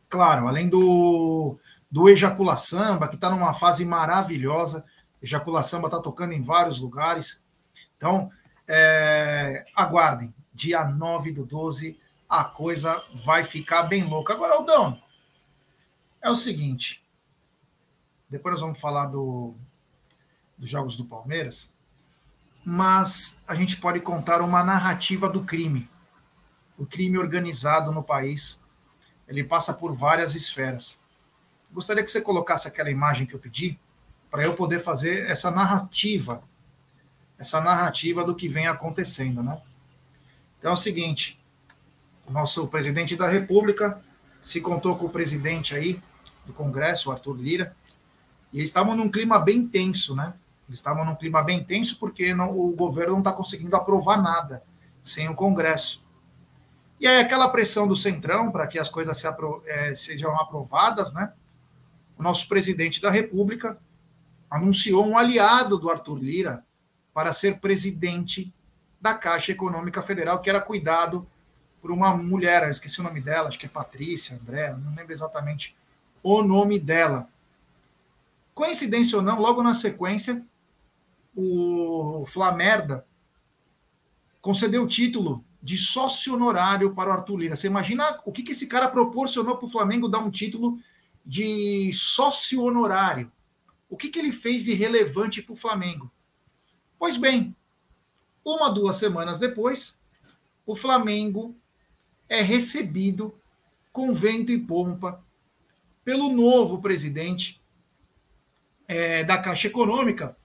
claro, além do, do Ejacula Samba, que está numa fase maravilhosa. Ejacula Samba está tocando em vários lugares. Então, é, aguardem. Dia 9 do 12, a coisa vai ficar bem louca. Agora, Aldão, é o seguinte depois nós vamos falar do, dos jogos do Palmeiras. Mas a gente pode contar uma narrativa do crime. O crime organizado no país, ele passa por várias esferas. Gostaria que você colocasse aquela imagem que eu pedi, para eu poder fazer essa narrativa, essa narrativa do que vem acontecendo, né? Então é o seguinte, nosso presidente da República se contou com o presidente aí do Congresso, o Arthur Lira, e eles estavam num clima bem tenso, né? Eles estavam num clima bem tenso porque não, o governo não está conseguindo aprovar nada sem o Congresso. E aí aquela pressão do Centrão para que as coisas se apro é, sejam aprovadas, né? O nosso presidente da República anunciou um aliado do Arthur Lira para ser presidente da Caixa Econômica Federal, que era cuidado por uma mulher, eu esqueci o nome dela, acho que é Patrícia, André, não lembro exatamente o nome dela. Coincidência ou não, logo na sequência, o Flamerda concedeu o título de sócio honorário para o Arthur Lira. Você imagina o que, esse cara proporcionou para o Flamengo dar um título de sócio honorário? O que, que ele fez de relevante para o Flamengo? Pois bem, uma, duas semanas depois, o Flamengo é recebido com vento e pompa pelo novo presidente é, da Caixa Econômica,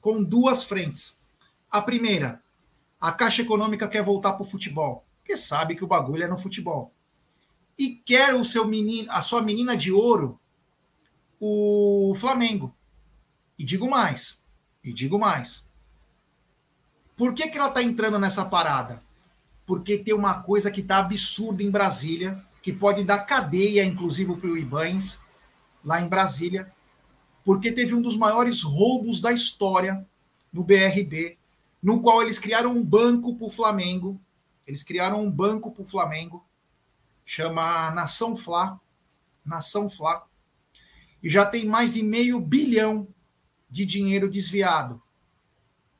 com duas frentes. A primeira, a Caixa Econômica quer voltar para o futebol, porque sabe que o bagulho é no futebol. E quer o seu menino, a sua menina de ouro, o Flamengo. E digo mais, e digo mais. Por que, que ela está entrando nessa parada? Porque tem uma coisa que está absurda em Brasília, que pode dar cadeia, inclusive, para o Ibães, lá em Brasília, porque teve um dos maiores roubos da história no BRB, no qual eles criaram um banco para o Flamengo. Eles criaram um banco para o Flamengo, chama Nação Fla, Nação Fla, e já tem mais de meio bilhão de dinheiro desviado.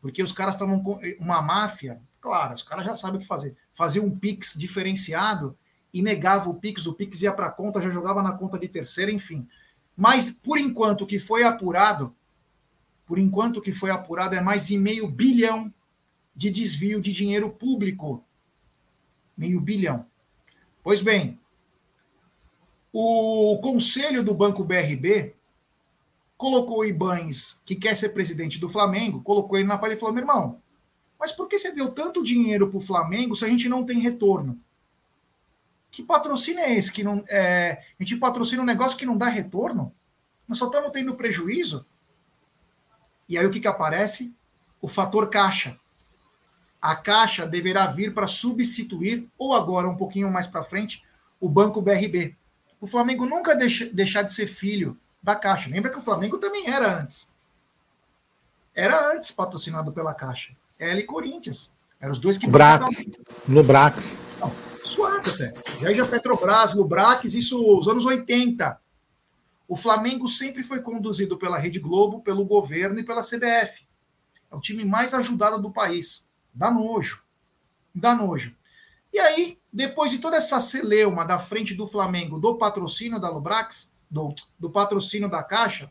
Porque os caras estavam com uma máfia, claro, os caras já sabem o que fazer. Fazer um Pix diferenciado e negava o Pix, o Pix ia para a conta, já jogava na conta de terceira, enfim. Mas, por enquanto, o que foi apurado, por enquanto, o que foi apurado é mais de meio bilhão de desvio de dinheiro público. Meio bilhão. Pois bem, o conselho do Banco BRB colocou o Ibães, que quer ser presidente do Flamengo, colocou ele na parede e falou: meu irmão, mas por que você deu tanto dinheiro para o Flamengo se a gente não tem retorno? Que patrocínio é esse? Que não, é, a gente patrocina um negócio que não dá retorno? Nós só estamos tendo prejuízo? E aí o que, que aparece? O fator caixa. A caixa deverá vir para substituir, ou agora um pouquinho mais para frente, o Banco BRB. O Flamengo nunca deixa, deixar de ser filho da Caixa. Lembra que o Flamengo também era antes. Era antes patrocinado pela Caixa. Ela e Corinthians. Eram os dois que. Brax. Lubrax. Não, antes até. Já já Petrobras, Lubrax, isso os anos 80. O Flamengo sempre foi conduzido pela Rede Globo, pelo governo e pela CBF. É o time mais ajudado do país. Dá nojo. Dá nojo. E aí, depois de toda essa celeuma da frente do Flamengo, do patrocínio da Lubrax, do, do patrocínio da Caixa,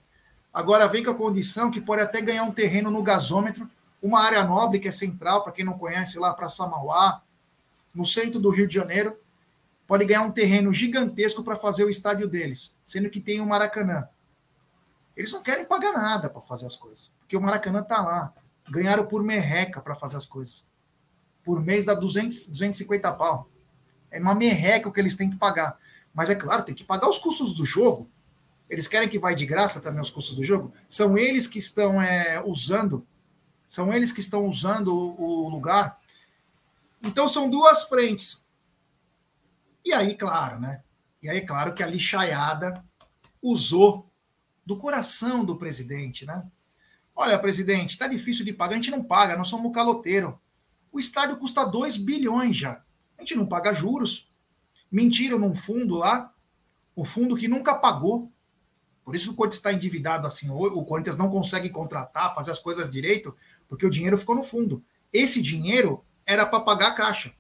agora vem com a condição que pode até ganhar um terreno no gasômetro, uma área nobre que é central, para quem não conhece, lá para Samauá, no centro do Rio de Janeiro, pode ganhar um terreno gigantesco para fazer o estádio deles, sendo que tem o Maracanã. Eles não querem pagar nada para fazer as coisas, porque o Maracanã está lá. Ganharam por merreca para fazer as coisas. Por mês dá 200, 250 pau. É uma merreca o que eles têm que pagar. Mas é claro, tem que pagar os custos do jogo. Eles querem que vai de graça também os custos do jogo. São eles que estão é, usando, são eles que estão usando o, o lugar então são duas frentes. E aí, claro, né? E aí, claro que a lixaiada usou do coração do presidente, né? Olha, presidente, tá difícil de pagar, a gente não paga, nós somos caloteiro. O estádio custa 2 bilhões já. A gente não paga juros. Mentiram num fundo lá, o fundo que nunca pagou. Por isso que o Corinthians está endividado assim. O Corinthians não consegue contratar, fazer as coisas direito, porque o dinheiro ficou no fundo. Esse dinheiro era para pagar a caixa.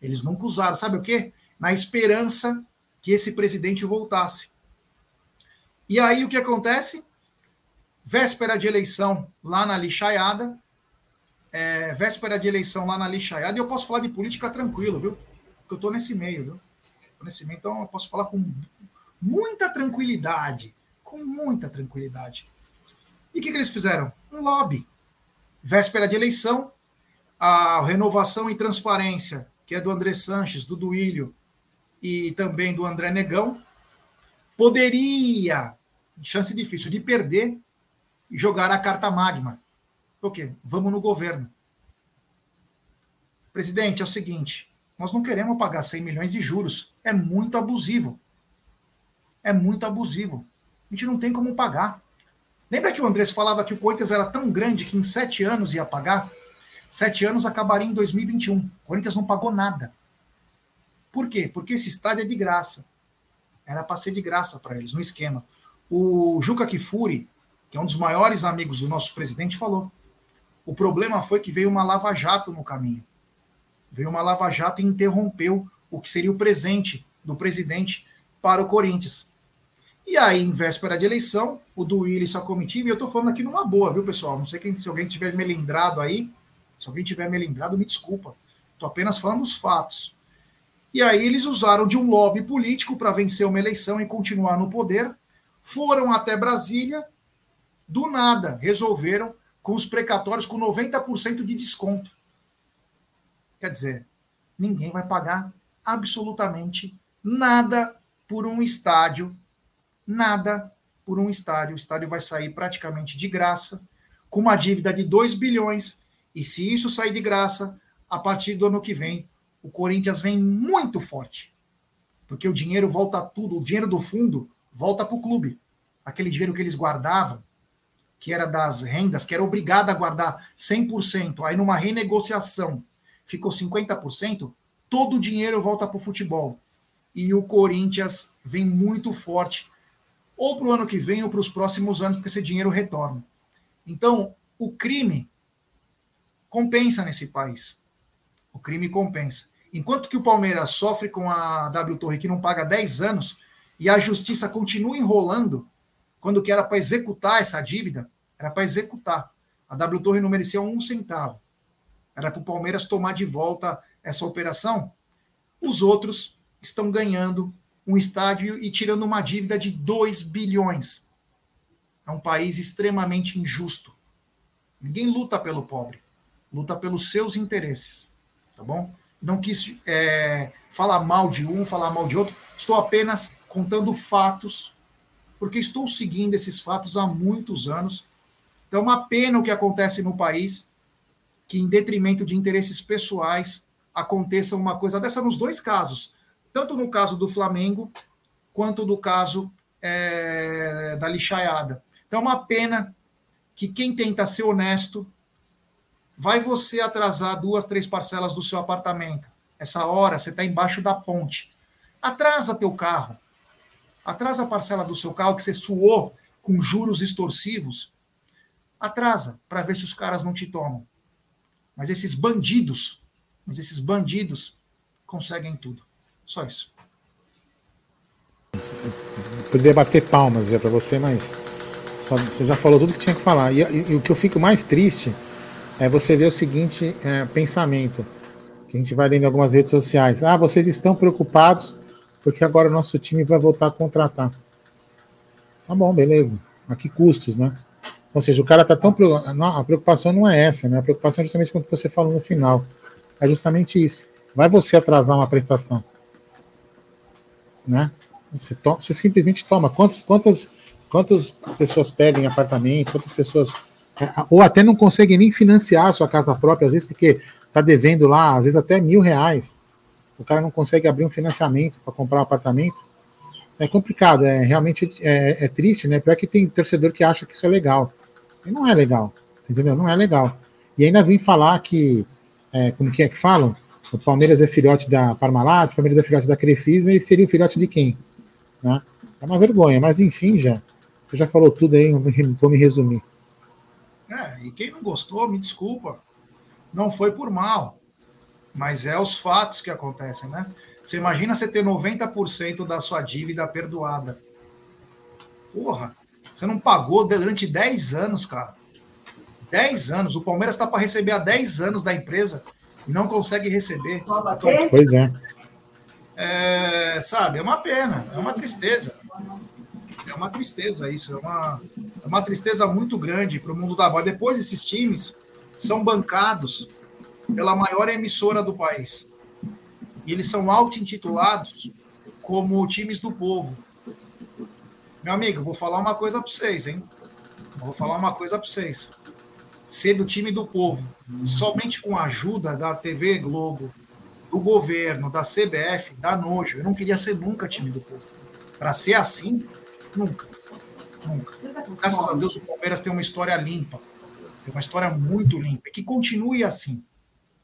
Eles nunca usaram. Sabe o quê? Na esperança que esse presidente voltasse. E aí o que acontece? Véspera de eleição lá na lixaiada. É, véspera de eleição lá na lixaiada. E eu posso falar de política tranquilo, viu? Porque eu estou nesse meio, viu? Tô nesse meio, então eu posso falar com muita tranquilidade. Com muita tranquilidade. E o que, que eles fizeram? Um lobby. Véspera de eleição, a renovação e transparência, que é do André Sanches, do Duílio, e também do André Negão, poderia, chance difícil de perder, jogar a carta magma. Por quê? Vamos no governo. Presidente, é o seguinte, nós não queremos pagar 100 milhões de juros. É muito abusivo. É muito abusivo. A gente não tem como pagar. Lembra que o Andrés falava que o Corinthians era tão grande que em sete anos ia pagar? Sete anos acabaria em 2021. O Corinthians não pagou nada. Por quê? Porque esse estádio é de graça. Era para ser de graça para eles, no esquema. O Juca Kifuri, que é um dos maiores amigos do nosso presidente, falou. O problema foi que veio uma lava-jato no caminho. Veio uma lava-jato e interrompeu o que seria o presente do presidente para o Corinthians. E aí, em véspera de eleição, o e sua comitiva, e eu estou falando aqui numa boa, viu, pessoal? Não sei quem, se alguém tiver melindrado aí, se alguém tiver melindrado, me desculpa. Estou apenas falando os fatos. E aí eles usaram de um lobby político para vencer uma eleição e continuar no poder. Foram até Brasília, do nada, resolveram com os precatórios com 90% de desconto. Quer dizer, ninguém vai pagar absolutamente nada por um estádio, nada por um estádio. O estádio vai sair praticamente de graça, com uma dívida de 2 bilhões. E se isso sair de graça, a partir do ano que vem, o Corinthians vem muito forte. Porque o dinheiro volta tudo, o dinheiro do fundo volta para o clube. Aquele dinheiro que eles guardavam, que era das rendas, que era obrigado a guardar 100%, aí numa renegociação ficou 50%, todo o dinheiro volta para o futebol. E o Corinthians vem muito forte, ou para o ano que vem, ou para os próximos anos, porque esse dinheiro retorna. Então, o crime compensa nesse país. O crime compensa. Enquanto que o Palmeiras sofre com a W Torre, que não paga 10 anos, e a justiça continua enrolando, quando que era para executar essa dívida, era para executar. A W Torre não merecia um centavo. Era para o Palmeiras tomar de volta essa operação. Os outros estão ganhando um estádio e tirando uma dívida de 2 bilhões. É um país extremamente injusto. Ninguém luta pelo pobre, luta pelos seus interesses. Tá bom? Não quis é, falar mal de um, falar mal de outro. Estou apenas contando fatos, porque estou seguindo esses fatos há muitos anos. Então, é uma pena o que acontece no país, que em detrimento de interesses pessoais aconteça uma coisa dessa nos dois casos, tanto no caso do Flamengo quanto no caso é, da lixaiada. Então, é uma pena que quem tenta ser honesto vai você atrasar duas, três parcelas do seu apartamento. Essa hora você está embaixo da ponte. Atrasa teu carro. Atrasa a parcela do seu carro que você suou com juros extorsivos atrasa para ver se os caras não te tomam. Mas esses bandidos, mas esses bandidos conseguem tudo. Só isso. poderia bater palmas para você, mas só, você já falou tudo que tinha que falar. E, e, e, o que eu fico mais triste é você ver o seguinte é, pensamento que a gente vai lendo em algumas redes sociais. Ah, vocês estão preocupados porque agora o nosso time vai voltar a contratar. Tá bom, beleza. A que custos, né? Ou seja, o cara está tão. A preocupação não é essa, né? A preocupação é justamente o que você falou no final. É justamente isso. Vai você atrasar uma prestação. Né? Você, to... você simplesmente toma. Quantas, quantas, quantas pessoas pedem apartamento, quantas pessoas. É, ou até não conseguem nem financiar a sua casa própria, às vezes, porque está devendo lá, às vezes até mil reais. O cara não consegue abrir um financiamento para comprar um apartamento. É complicado, é realmente é, é triste, né? Pior que tem torcedor que acha que isso é legal. E não é legal, entendeu? Não é legal. E ainda vim falar que, é, como que é que falam? O Palmeiras é filhote da Parmalat, o Palmeiras é filhote da Crefisa e seria o filhote de quem? Né? É uma vergonha, mas enfim, já. Você já falou tudo aí, vou me resumir. É, e quem não gostou, me desculpa. Não foi por mal, mas é os fatos que acontecem, né? Você imagina você ter 90% da sua dívida perdoada. Porra, você não pagou durante 10 anos, cara. 10 anos. O Palmeiras está para receber há 10 anos da empresa e não consegue receber. Pois é. é. Sabe, é uma pena, é uma tristeza. É uma tristeza isso, é uma, é uma tristeza muito grande para o mundo da bola. Depois, esses times são bancados pela maior emissora do país. E eles são auto-intitulados como times do povo. Meu amigo, vou falar uma coisa para vocês, hein? Vou falar uma coisa para vocês. Ser do time do povo, somente com a ajuda da TV Globo, do governo, da CBF, dá nojo. Eu não queria ser nunca time do povo. Para ser assim, nunca. Nunca. Graças a Deus o Palmeiras tem uma história limpa. Tem uma história muito limpa. E que continue assim.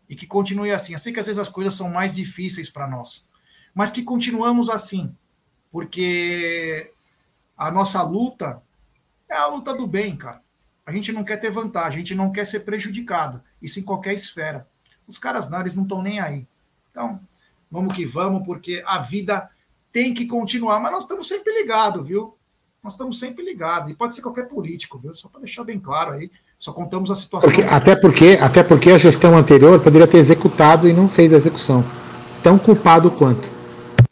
E que continue assim. Eu sei que às vezes as coisas são mais difíceis para nós. Mas que continuamos assim. Porque a nossa luta é a luta do bem, cara. A gente não quer ter vantagem, a gente não quer ser prejudicado. Isso em qualquer esfera. Os caras não, eles não estão nem aí. Então, vamos que vamos, porque a vida tem que continuar. Mas nós estamos sempre ligados, viu? Nós estamos sempre ligados. E pode ser qualquer político, viu? Só para deixar bem claro aí. Só contamos a situação. Porque, até, porque, até porque a gestão anterior poderia ter executado e não fez a execução. Tão culpado quanto.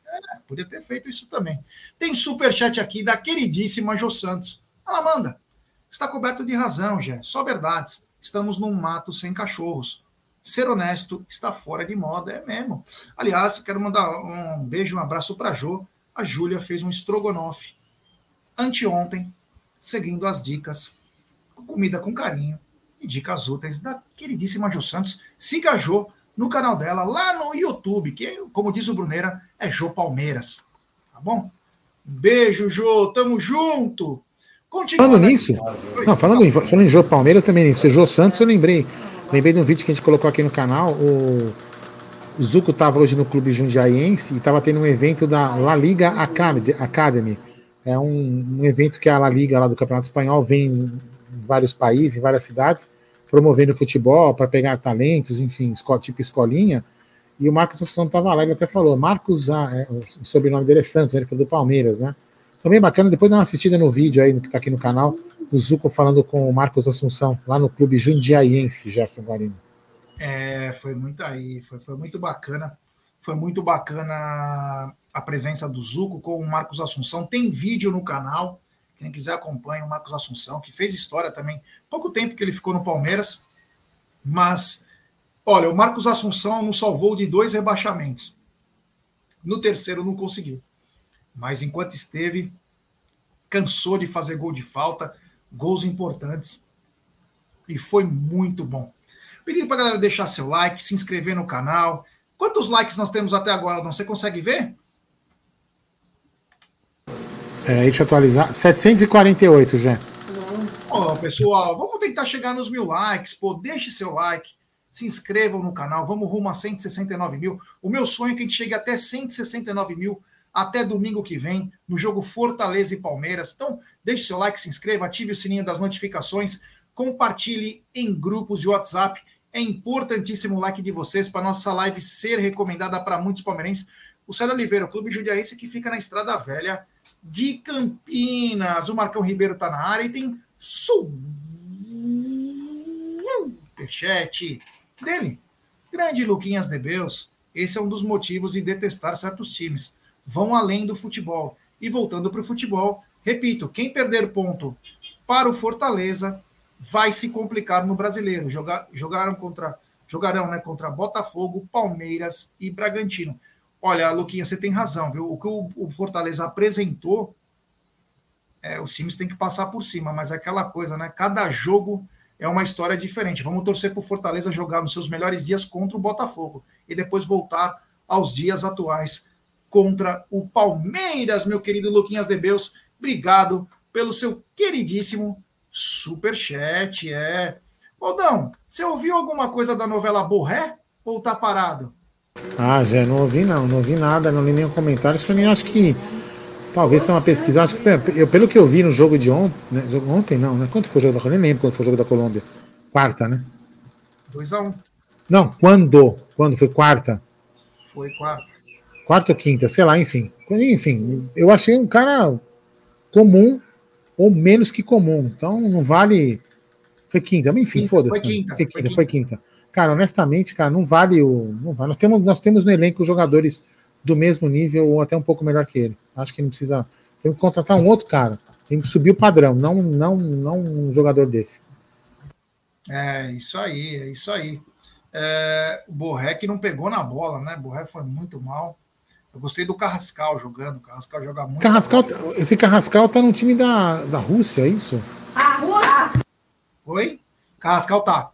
É, podia ter feito isso também. Tem superchat aqui da queridíssima Jô Santos. Ela manda. Está coberto de razão, Jé. Só verdades. Estamos num mato sem cachorros. Ser honesto está fora de moda, é mesmo. Aliás, quero mandar um beijo, um abraço para Jô. A Júlia fez um estrogonofe anteontem, seguindo as dicas, comida com carinho e dicas úteis da queridíssima Jô Santos. Siga a Jô no canal dela, lá no YouTube, que, como diz o Bruneira, é Jô Palmeiras. Tá bom? Beijo, Jô. Tamo junto. Falando nisso, não, falando, em, falando em Jô Palmeiras também, se Jô Santos, eu lembrei. Lembrei de um vídeo que a gente colocou aqui no canal. O, o Zuco estava hoje no Clube Jundiaiense e estava tendo um evento da La Liga Academy. É um, um, evento que a La Liga lá do Campeonato Espanhol vem em vários países, em várias cidades, promovendo futebol para pegar talentos, enfim, tipo escolinha. E o Marcos Assunção estava lá, ele até falou, Marcos, ah, é, o sobrenome dele é Santos, ele falou do Palmeiras, né? Também bacana, depois dá uma assistida no vídeo aí, que está aqui no canal, do Zuco falando com o Marcos Assunção, lá no Clube Jundiaiense, Gerson Guarino. É, foi muito aí, foi, foi muito bacana. Foi muito bacana a presença do Zuco com o Marcos Assunção. Tem vídeo no canal. Quem quiser acompanha o Marcos Assunção, que fez história também. Pouco tempo que ele ficou no Palmeiras, mas olha, o Marcos Assunção nos salvou de dois rebaixamentos. No terceiro não conseguiu mas enquanto esteve, cansou de fazer gol de falta, gols importantes, e foi muito bom. Pedindo para a galera deixar seu like, se inscrever no canal. Quantos likes nós temos até agora? Não você consegue ver? É, deixa eu atualizar. 748, já. Ó, pessoal, vamos tentar chegar nos mil likes. Pô, deixe seu like, se inscrevam no canal. Vamos rumo a 169 mil. O meu sonho é que a gente chegue até 169 mil até domingo que vem, no jogo Fortaleza e Palmeiras. Então, deixe seu like, se inscreva, ative o sininho das notificações, compartilhe em grupos de WhatsApp. É importantíssimo o like de vocês para nossa live ser recomendada para muitos palmeirenses. O Célio Oliveira, o Clube Judiaense, que fica na Estrada Velha de Campinas. O Marcão Ribeiro está na área e tem superchat dele. Grande Luquinhas de Beus. Esse é um dos motivos de detestar certos times vão além do futebol. E voltando para o futebol, repito, quem perder ponto para o Fortaleza vai se complicar no brasileiro. Jogar, jogaram contra, jogarão né, contra Botafogo, Palmeiras e Bragantino. Olha, Luquinha, você tem razão, viu? O que o, o Fortaleza apresentou, é, os times têm que passar por cima, mas é aquela coisa, né? Cada jogo é uma história diferente. Vamos torcer para o Fortaleza jogar nos seus melhores dias contra o Botafogo e depois voltar aos dias atuais contra o Palmeiras, meu querido Luquinhas de Beus. Obrigado pelo seu queridíssimo superchat. É. Aldão, você ouviu alguma coisa da novela Borré ou tá parado? Ah, Zé, não ouvi não, não ouvi nada, não li nenhum comentário. Isso pra mim acho que talvez seja uma pesquisa. Acho que eu, pelo que eu vi no jogo de ontem, né, ontem não, né? Quanto foi o jogo da Colômbia? Nem lembro quando foi o jogo da Colômbia. Quarta, né? 2x1. Um. Não, quando? Quando? Foi quarta? Foi quarta quarta ou quinta, sei lá, enfim. Enfim, eu achei um cara comum ou menos que comum. Então não vale. Foi quinta, enfim, foda-se. Foi, quinta, foi, quinta, foi quinta. Cara, honestamente, cara, não vale o. Não vale. Nós, temos, nós temos no elenco jogadores do mesmo nível ou até um pouco melhor que ele. Acho que não precisa. Tem que contratar um outro cara. Tem que subir o padrão, não, não, não um jogador desse. É, isso aí, é isso aí. É, o Borré que não pegou na bola, né? O Borré foi muito mal. Eu gostei do Carrascal jogando. O Carrascal joga muito. Carrascal, esse Carrascal tá no time da, da Rússia, é isso? Ah, Rússia! Oi? Carrascal tá.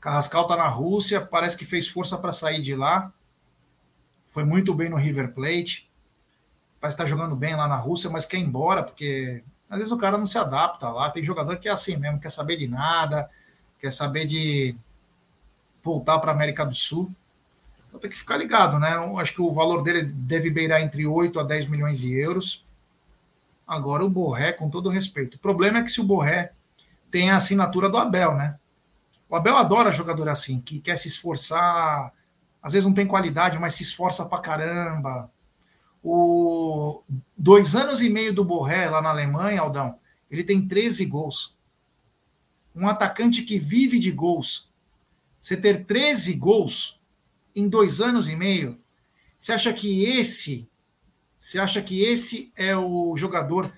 Carrascal tá na Rússia, parece que fez força para sair de lá. Foi muito bem no River Plate. Parece estar tá jogando bem lá na Rússia, mas quer ir embora, porque às vezes o cara não se adapta lá. Tem jogador que é assim mesmo, quer saber de nada, quer saber de voltar para a América do Sul. Então tem que ficar ligado, né? Eu acho que o valor dele deve beirar entre 8 a 10 milhões de euros. Agora o Borré, com todo respeito. O problema é que se o Borré tem a assinatura do Abel, né? O Abel adora jogador assim, que quer se esforçar, às vezes não tem qualidade, mas se esforça pra caramba. O dois anos e meio do Borré lá na Alemanha, Aldão, ele tem 13 gols. Um atacante que vive de gols. Você ter 13 gols em dois anos e meio, você acha que esse, você acha que esse é o jogador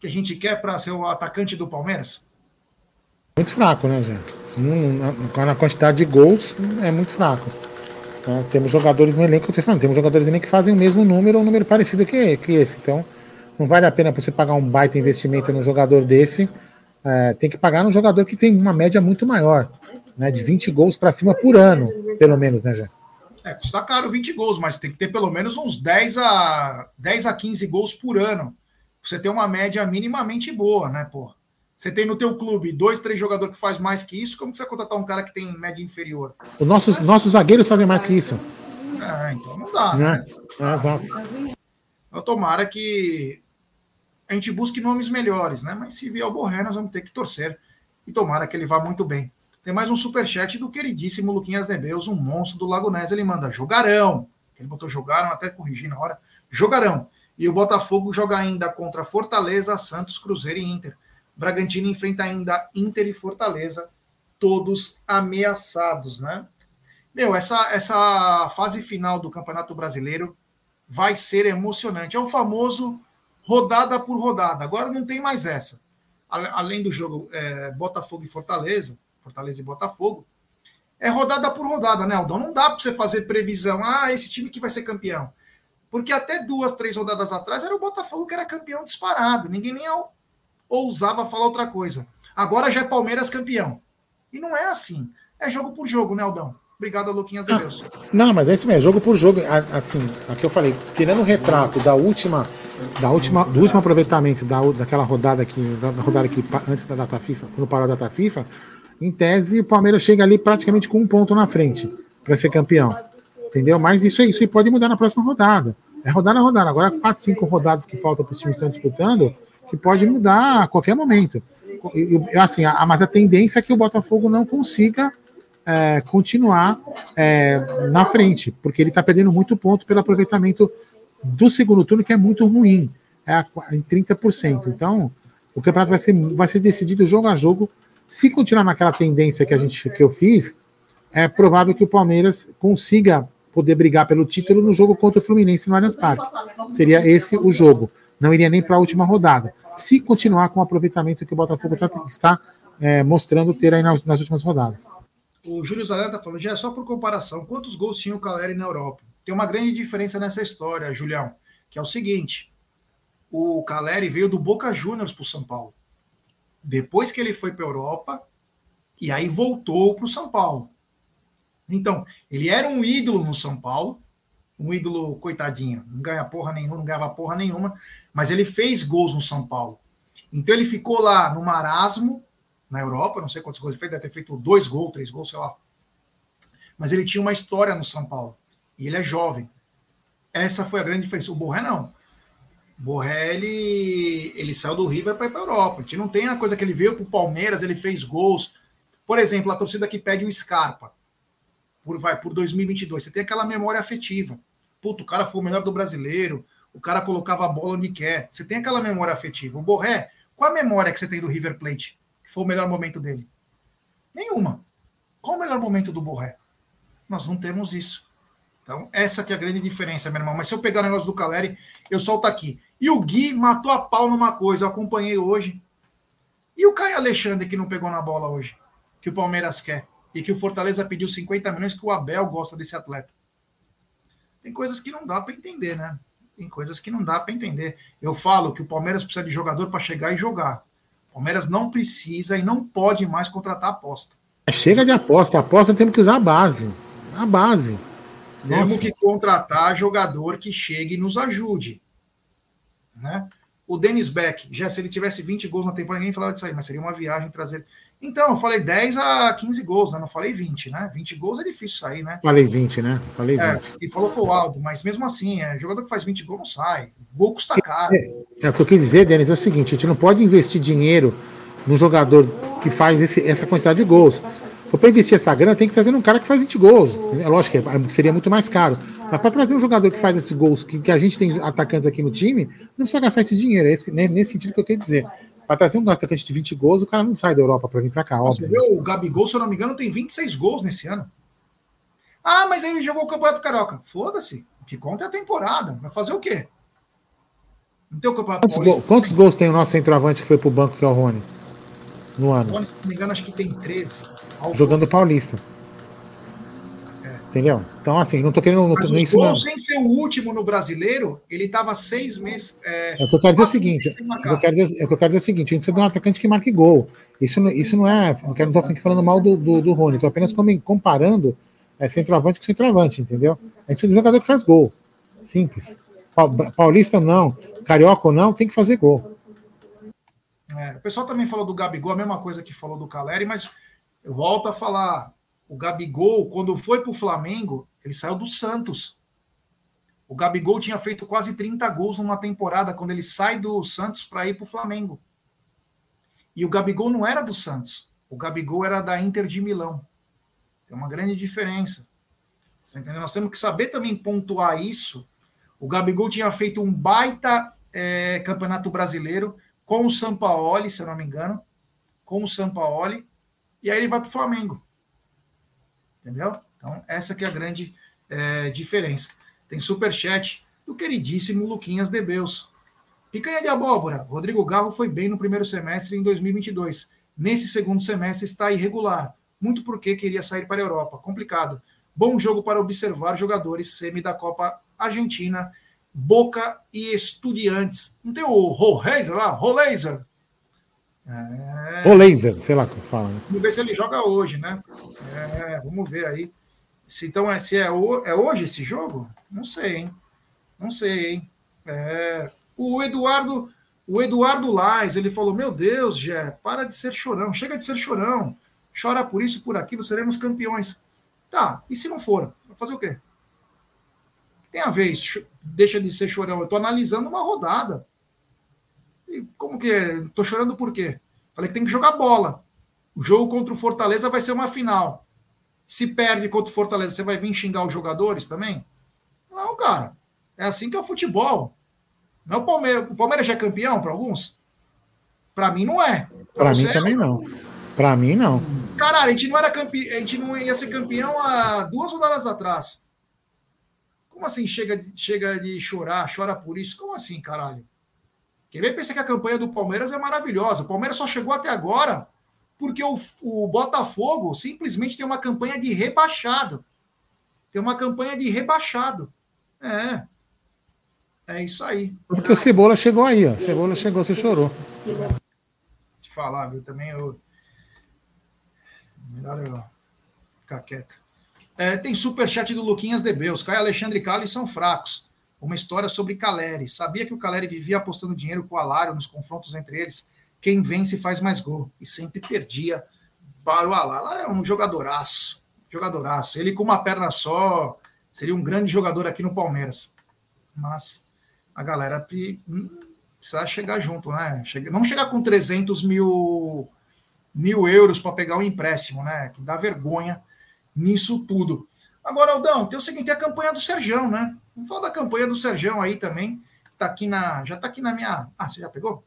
que a gente quer para ser o atacante do Palmeiras? Muito fraco, né, Zé? Na quantidade de gols, é muito fraco. Tá? Temos jogadores no elenco, eu falando, temos jogadores no elenco que fazem o mesmo número, um número parecido que, que esse. Então, não vale a pena você pagar um baita investimento num jogador desse. É, tem que pagar num jogador que tem uma média muito maior, né? De 20 gols para cima por ano, pelo menos, né, Zé? É, custa caro 20 gols, mas tem que ter pelo menos uns 10 a, 10 a 15 gols por ano. Você tem uma média minimamente boa, né, pô? Você tem no teu clube dois, três jogadores que faz mais que isso, como que você vai contratar um cara que tem média inferior? Os nossos, nossos zagueiros fazem mais que isso. É, então não dá. Né? É, exato. Então, tomara que a gente busque nomes melhores, né? Mas se vier o Borré, nós vamos ter que torcer. E tomara que ele vá muito bem. Tem mais um superchat do queridíssimo Luquinhas Nebeus, um monstro do Lago Ness. Ele manda jogarão. Ele botou jogaram, até corrigir na hora. Jogarão. E o Botafogo joga ainda contra Fortaleza, Santos, Cruzeiro e Inter. Bragantino enfrenta ainda Inter e Fortaleza, todos ameaçados, né? Meu, essa, essa fase final do Campeonato Brasileiro vai ser emocionante. É o famoso rodada por rodada. Agora não tem mais essa. Além do jogo é, Botafogo e Fortaleza, Fortaleza e Botafogo, é rodada por rodada, né, Aldão? Não dá para você fazer previsão, ah, esse time que vai ser campeão. Porque até duas, três rodadas atrás era o Botafogo que era campeão disparado. Ninguém nem ousava falar outra coisa. Agora já é Palmeiras campeão. E não é assim. É jogo por jogo, né, Aldão? Obrigado, Luquinhas de Deus. Não, mas é isso mesmo, jogo por jogo. Assim, aqui eu falei, tirando o retrato da última, da última, do último aproveitamento da, daquela rodada aqui, da, da rodada aqui antes da data FIFA, quando parou a data FIFA, em tese, o Palmeiras chega ali praticamente com um ponto na frente para ser campeão. Entendeu? Mas isso, isso aí pode mudar na próxima rodada. É rodada a rodada. Agora, quatro, cinco rodadas que faltam para os times que estão disputando, que pode mudar a qualquer momento. Eu, assim, a, mas a tendência é que o Botafogo não consiga é, continuar é, na frente, porque ele está perdendo muito ponto pelo aproveitamento do segundo turno, que é muito ruim, é em 30%. Então, o campeonato vai ser, vai ser decidido jogo a jogo se continuar naquela tendência que a gente que eu fiz, é provável que o Palmeiras consiga poder brigar pelo título no jogo contra o Fluminense no Allianz Parque. Seria esse o jogo. Não iria nem para a última rodada. Se continuar com o aproveitamento que o Botafogo tá, está é, mostrando ter aí nas, nas, últimas rodadas. O Júlio Zaleta está falando, já é só por comparação, quantos gols tinha o Caleri na Europa? Tem uma grande diferença nessa história, Julião, que é o seguinte: o Caleri veio do Boca Juniors para o São Paulo depois que ele foi para a Europa e aí voltou para o São Paulo. Então, ele era um ídolo no São Paulo, um ídolo coitadinho, não ganha porra nenhuma, não ganhava porra nenhuma, mas ele fez gols no São Paulo. Então ele ficou lá no marasmo, na Europa, não sei quantos gols ele fez, deve ter feito dois gols, três gols, sei lá. Mas ele tinha uma história no São Paulo. E ele é jovem. Essa foi a grande diferença. O Borré não. Borré, ele, ele saiu do River para ir para a Europa. A gente não tem a coisa que ele veio para o Palmeiras, ele fez gols. Por exemplo, a torcida que pede o Scarpa por, vai, por 2022. Você tem aquela memória afetiva. Puto, o cara foi o melhor do brasileiro, o cara colocava a bola onde quer. Você tem aquela memória afetiva. O Borré, qual a memória que você tem do River Plate? Que foi o melhor momento dele? Nenhuma. Qual o melhor momento do Borré? Nós não temos isso. Então, essa que é a grande diferença, meu irmão. Mas se eu pegar o negócio do Caleri, eu solto aqui. E o Gui matou a pau numa coisa, eu acompanhei hoje. E o Caio Alexandre que não pegou na bola hoje, que o Palmeiras quer, e que o Fortaleza pediu 50 milhões, que o Abel gosta desse atleta. tem coisas que não dá para entender, né? Tem coisas que não dá para entender. Eu falo que o Palmeiras precisa de jogador para chegar e jogar. O Palmeiras não precisa e não pode mais contratar aposta. Chega de aposta. Aposta temos que usar a base. A base. Nossa. Temos que contratar jogador que chegue e nos ajude. Né? O Dennis Beck, já se ele tivesse 20 gols na temporada, ninguém falava disso aí, mas seria uma viagem trazer. Então, eu falei 10 a 15 gols, né? Não falei 20, né? 20 gols é difícil sair, né? Falei 20, né? Falei 20. É, e falou foi o Aldo, mas mesmo assim, é, jogador que faz 20 gols não sai. Gol custa caro. É, é, o que eu quis dizer, Denis, é o seguinte: a gente não pode investir dinheiro no jogador que faz esse, essa quantidade de gols. Se for investir essa grana, tem que trazer um cara que faz 20 gols. É lógico que é, seria muito mais caro. Mas para trazer um jogador que faz esses gols, que, que, a gente tem atacantes aqui no time, não precisa gastar esse dinheiro. É esse, né, nesse sentido que eu quero dizer. Para trazer um atacante de 20 gols, o cara não sai da Europa para vir para cá. Você viu, o Gabigol, se eu não me engano, tem 26 gols nesse ano. Ah, mas ele jogou o Campeonato Carioca. Foda-se. O que conta é a temporada. Vai fazer o quê? Não tem o Campeonato quantos, go quantos gols tem o nosso centroavante que foi pro banco, que é o Rony? No ano? Rony, se não me engano, acho que tem 13. Jogando Paulista. Entendeu? Então, assim, não tô querendo. Mas os isso gols, sem ser o último no brasileiro, ele estava seis meses. É, é o que eu quero dizer o seguinte: é que eu quero dizer, é o que eu quero dizer o seguinte: a gente precisa de um atacante que marque gol. Isso, isso não é. Não estou aqui falando mal do, do, do Rony, estou apenas comparando é, centroavante com centroavante, entendeu? A gente precisa de um jogador que faz gol. Simples. Paulista não, Carioca não, tem que fazer gol. É, o pessoal também falou do Gabigol, a mesma coisa que falou do Caleri, mas eu volto a falar o Gabigol, quando foi para o Flamengo, ele saiu do Santos. O Gabigol tinha feito quase 30 gols numa temporada quando ele sai do Santos para ir para o Flamengo. E o Gabigol não era do Santos. O Gabigol era da Inter de Milão. Tem uma grande diferença. Você entendeu? Nós temos que saber também pontuar isso. O Gabigol tinha feito um baita é, campeonato brasileiro com o Sampaoli, se eu não me engano, com o Sampaoli, e aí ele vai para o Flamengo. Entendeu? Então, essa que é a grande é, diferença. Tem super chat do queridíssimo Luquinhas Debeus. Picanha de abóbora. Rodrigo Garro foi bem no primeiro semestre em 2022. Nesse segundo semestre está irregular. Muito porque queria sair para a Europa. Complicado. Bom jogo para observar jogadores semi da Copa Argentina, Boca e Estudiantes. Não tem o Roleiser lá? Roleiser. É... O laser, sei lá como fala. Né? Vamos ver se ele joga hoje, né? É, vamos ver aí. Se, então, é, se é, o, é hoje esse jogo? Não sei, hein? Não sei, hein? É, o Eduardo, o Eduardo Lais, ele falou: Meu Deus, Gé, para de ser chorão, chega de ser chorão. Chora por isso, por aquilo, seremos campeões. Tá, e se não for? Vai fazer o quê? Tem a ver, deixa de ser chorão. Eu estou analisando uma rodada. Como que é? Tô chorando por quê? Falei que tem que jogar bola. O jogo contra o Fortaleza vai ser uma final. Se perde contra o Fortaleza, você vai vir xingar os jogadores também? Não, cara. É assim que é o futebol. Não é o Palmeiras. O Palmeiras já é campeão para alguns? Para mim não é. Para mim é? também não. Para mim não. Caralho, a gente não era campeão, a gente não ia ser campeão há duas rodadas atrás. Como assim chega de, chega de chorar, chora por isso? Como assim, caralho? Quem vem pensa que a campanha do Palmeiras é maravilhosa. O Palmeiras só chegou até agora porque o, o Botafogo simplesmente tem uma campanha de rebaixado. Tem uma campanha de rebaixado. É. É isso aí. Porque o Cebola chegou aí, ó. Cebola chegou, você chorou. Te falar, viu? Também eu. Melhor eu ficar quieto. É, tem superchat do Luquinhas Debeus. Caio Alexandre e Cali são fracos uma história sobre Caleri. Sabia que o Caleri vivia apostando dinheiro com o Alário nos confrontos entre eles. Quem vence faz mais gol. E sempre perdia para o Alário. Alário é um jogadoraço. Jogadoraço. Ele com uma perna só seria um grande jogador aqui no Palmeiras. Mas a galera precisa chegar junto, né? Não chegar com 300 mil, mil euros para pegar um empréstimo, né? Que dá vergonha nisso tudo. Agora, Aldão, tem o seguinte, tem a campanha do Serjão, né? Vamos falar da campanha do Serjão aí também. Tá aqui na, já está aqui na minha. Ah, você já pegou?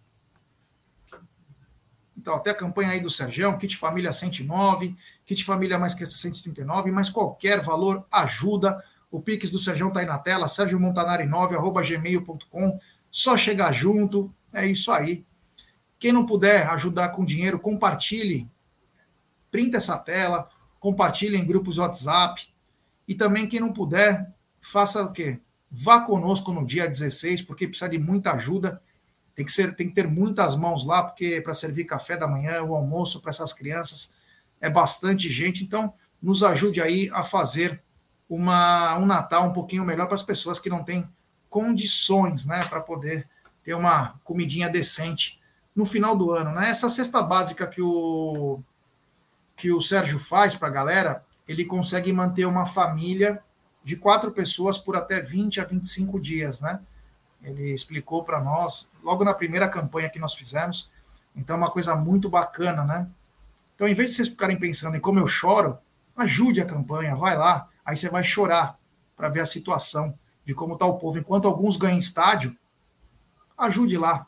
Então, até a campanha aí do Serjão, kit família 109, kit família mais que 139, mas qualquer valor ajuda. O Pix do Serjão tá aí na tela, Sérgio Montanari 9, arroba gmail.com. Só chegar junto, é isso aí. Quem não puder ajudar com dinheiro, compartilhe, printa essa tela, compartilhe em grupos WhatsApp. E também, quem não puder, faça o quê? Vá conosco no dia 16, porque precisa de muita ajuda. Tem que, ser, tem que ter muitas mãos lá, porque para servir café da manhã, o almoço para essas crianças é bastante gente. Então, nos ajude aí a fazer uma, um Natal um pouquinho melhor para as pessoas que não têm condições, né, para poder ter uma comidinha decente no final do ano, né? Essa cesta básica que o que o Sérgio faz para a galera, ele consegue manter uma família de quatro pessoas por até 20 a 25 dias, né? Ele explicou para nós logo na primeira campanha que nós fizemos. Então, é uma coisa muito bacana, né? Então, em vez de vocês ficarem pensando em como eu choro, ajude a campanha, vai lá, aí você vai chorar para ver a situação de como está o povo. Enquanto alguns ganham estádio, ajude lá.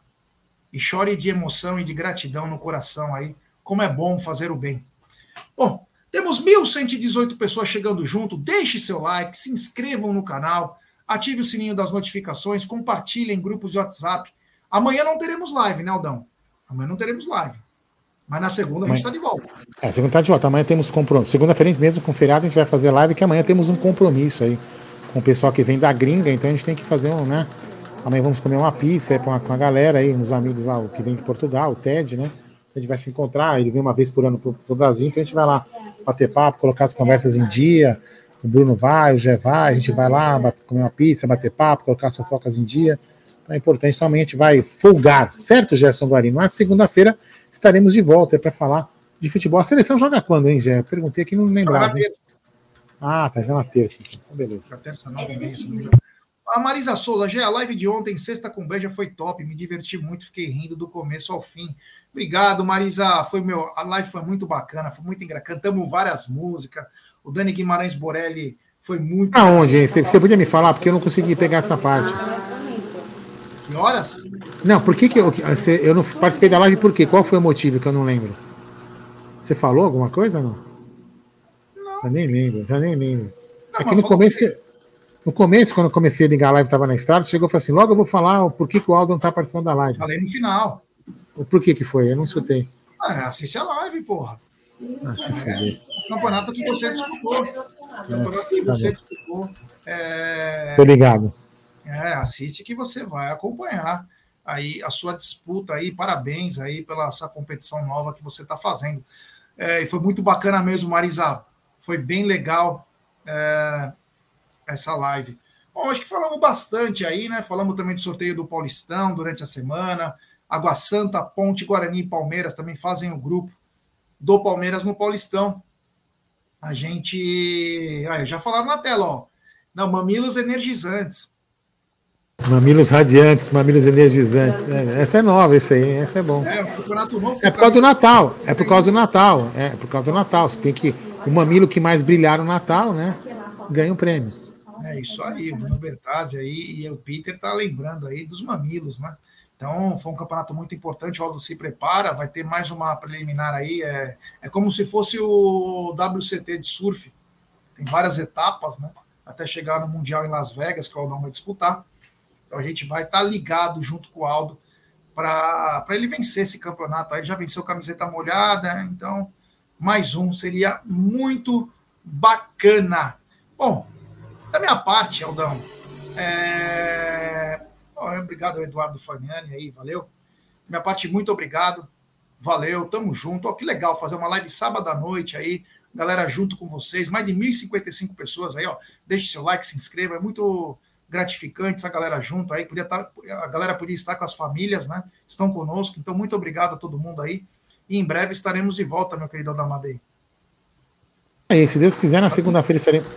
E chore de emoção e de gratidão no coração aí. Como é bom fazer o bem. Bom, temos 1.118 pessoas chegando junto. Deixe seu like, se inscrevam no canal, ative o sininho das notificações, compartilhem em grupos de WhatsApp. Amanhã não teremos live, né, Aldão? Amanhã não teremos live. Mas na segunda a gente está de volta. É, segunda está de volta. Amanhã temos compromisso. Segunda-feira, mesmo com feriado, a gente vai fazer live, que amanhã temos um compromisso aí com o pessoal que vem da gringa, então a gente tem que fazer um, né? Amanhã vamos comer uma pizza com a, com a galera aí, uns amigos lá que vem de Portugal, o Ted, né? A gente vai se encontrar, ele vem uma vez por ano pro, pro Brasil, então a gente vai lá bater papo, colocar as conversas em dia. O Bruno vai, o Gé vai, a gente vai lá bater, comer uma pizza, bater papo, colocar as fofocas em dia. Então é importante, então amanhã a gente vai folgar, certo, Gerson Guarino? Mas segunda-feira estaremos de volta para falar de futebol. A seleção joga quando, hein, Gé? Perguntei aqui, não lembrava. Ah, tá já na terça. Então, beleza. Na terça, nove e A Marisa Souza, já a live de ontem, sexta com beija, foi top. Me diverti muito, fiquei rindo do começo ao fim. Obrigado, Marisa. Foi meu, a live foi muito bacana, foi muito engraçada. Cantamos várias músicas. O Dani Guimarães Borelli foi muito. Aonde, hein? Você, podia me falar? Porque eu não consegui pegar essa parte. Que horas? Não, por que, que eu, eu não participei da live por quê? Qual foi o motivo que eu não lembro? Você falou alguma coisa ou não? Já nem lembro, já nem lembro. Não, Aqui no começo, que... no começo, quando eu comecei a ligar a live, estava na estrada, chegou e falou assim: logo eu vou falar por que, que o Aldo não está participando da live. Falei no final. Por que que foi? Eu não escutei. Ah, assiste a live, porra. Ah, se fuder. Campeonato que você disputou. Campeonato que você disputou. É... Tô ligado. É, assiste que você vai acompanhar aí a sua disputa aí. Parabéns aí pela essa competição nova que você está fazendo. É, e foi muito bacana mesmo, Marisa. Foi bem legal é, essa live. Bom, acho que falamos bastante aí, né? Falamos também do sorteio do Paulistão durante a semana. Água Santa, Ponte, Guarani e Palmeiras também fazem o grupo do Palmeiras no Paulistão. A gente. Ah, já falaram na tela, ó. Não, mamilos energizantes. Mamilos radiantes, mamilos energizantes. É, essa é nova, essa aí, essa é bom. É, novo, é por causa do Natal. É por causa do Natal. É por causa do Natal. Você tem que o mamilo que mais brilhar no Natal, né? Ganha um prêmio. É isso aí, o Bruno Bertazzi aí e o Peter tá lembrando aí dos mamilos, né? Então, foi um campeonato muito importante. O Aldo se prepara, vai ter mais uma preliminar aí. É, é como se fosse o WCT de surf. Tem várias etapas, né? Até chegar no Mundial em Las Vegas, que o Aldão vai disputar. Então, a gente vai estar tá ligado junto com o Aldo para ele vencer esse campeonato. Aí ele já venceu camiseta molhada, então mais um, seria muito bacana. Bom, da minha parte, Aldão, é... obrigado Eduardo Fagnani aí, valeu. Minha parte, muito obrigado, valeu, tamo junto. Oh, que legal fazer uma live sábado à noite aí, galera junto com vocês, mais de 1.055 pessoas aí, ó. Deixe seu like, se inscreva, é muito gratificante essa galera junto aí. Podia estar, tá, a galera podia estar com as famílias, né? Estão conosco, então muito obrigado a todo mundo aí. E em breve estaremos de volta, meu querido Aldamadei. Aí, se Deus quiser, na segunda-feira estaremos.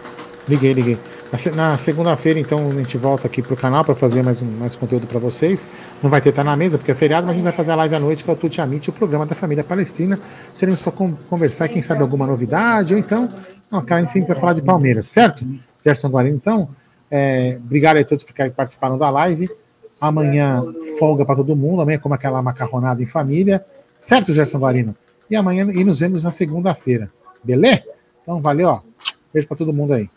Liguei, liguei. Na segunda-feira, então, a gente volta aqui pro canal para fazer mais, mais conteúdo para vocês. Não vai ter estar na mesa, porque é feriado, mas a gente vai fazer a live à noite, que é o Tuti Amit, o programa da família palestina. Seremos para conversar, quem sabe, alguma novidade, ou então, não, cara, a gente sempre vai falar de Palmeiras, certo? Gerson Guarino, então, é, obrigado a todos que participaram da live. Amanhã, folga para todo mundo, amanhã, como aquela macarronada em família. Certo, Gerson Guarino? E amanhã e nos vemos na segunda-feira. Beleza? Então, valeu, ó. Beijo para todo mundo aí.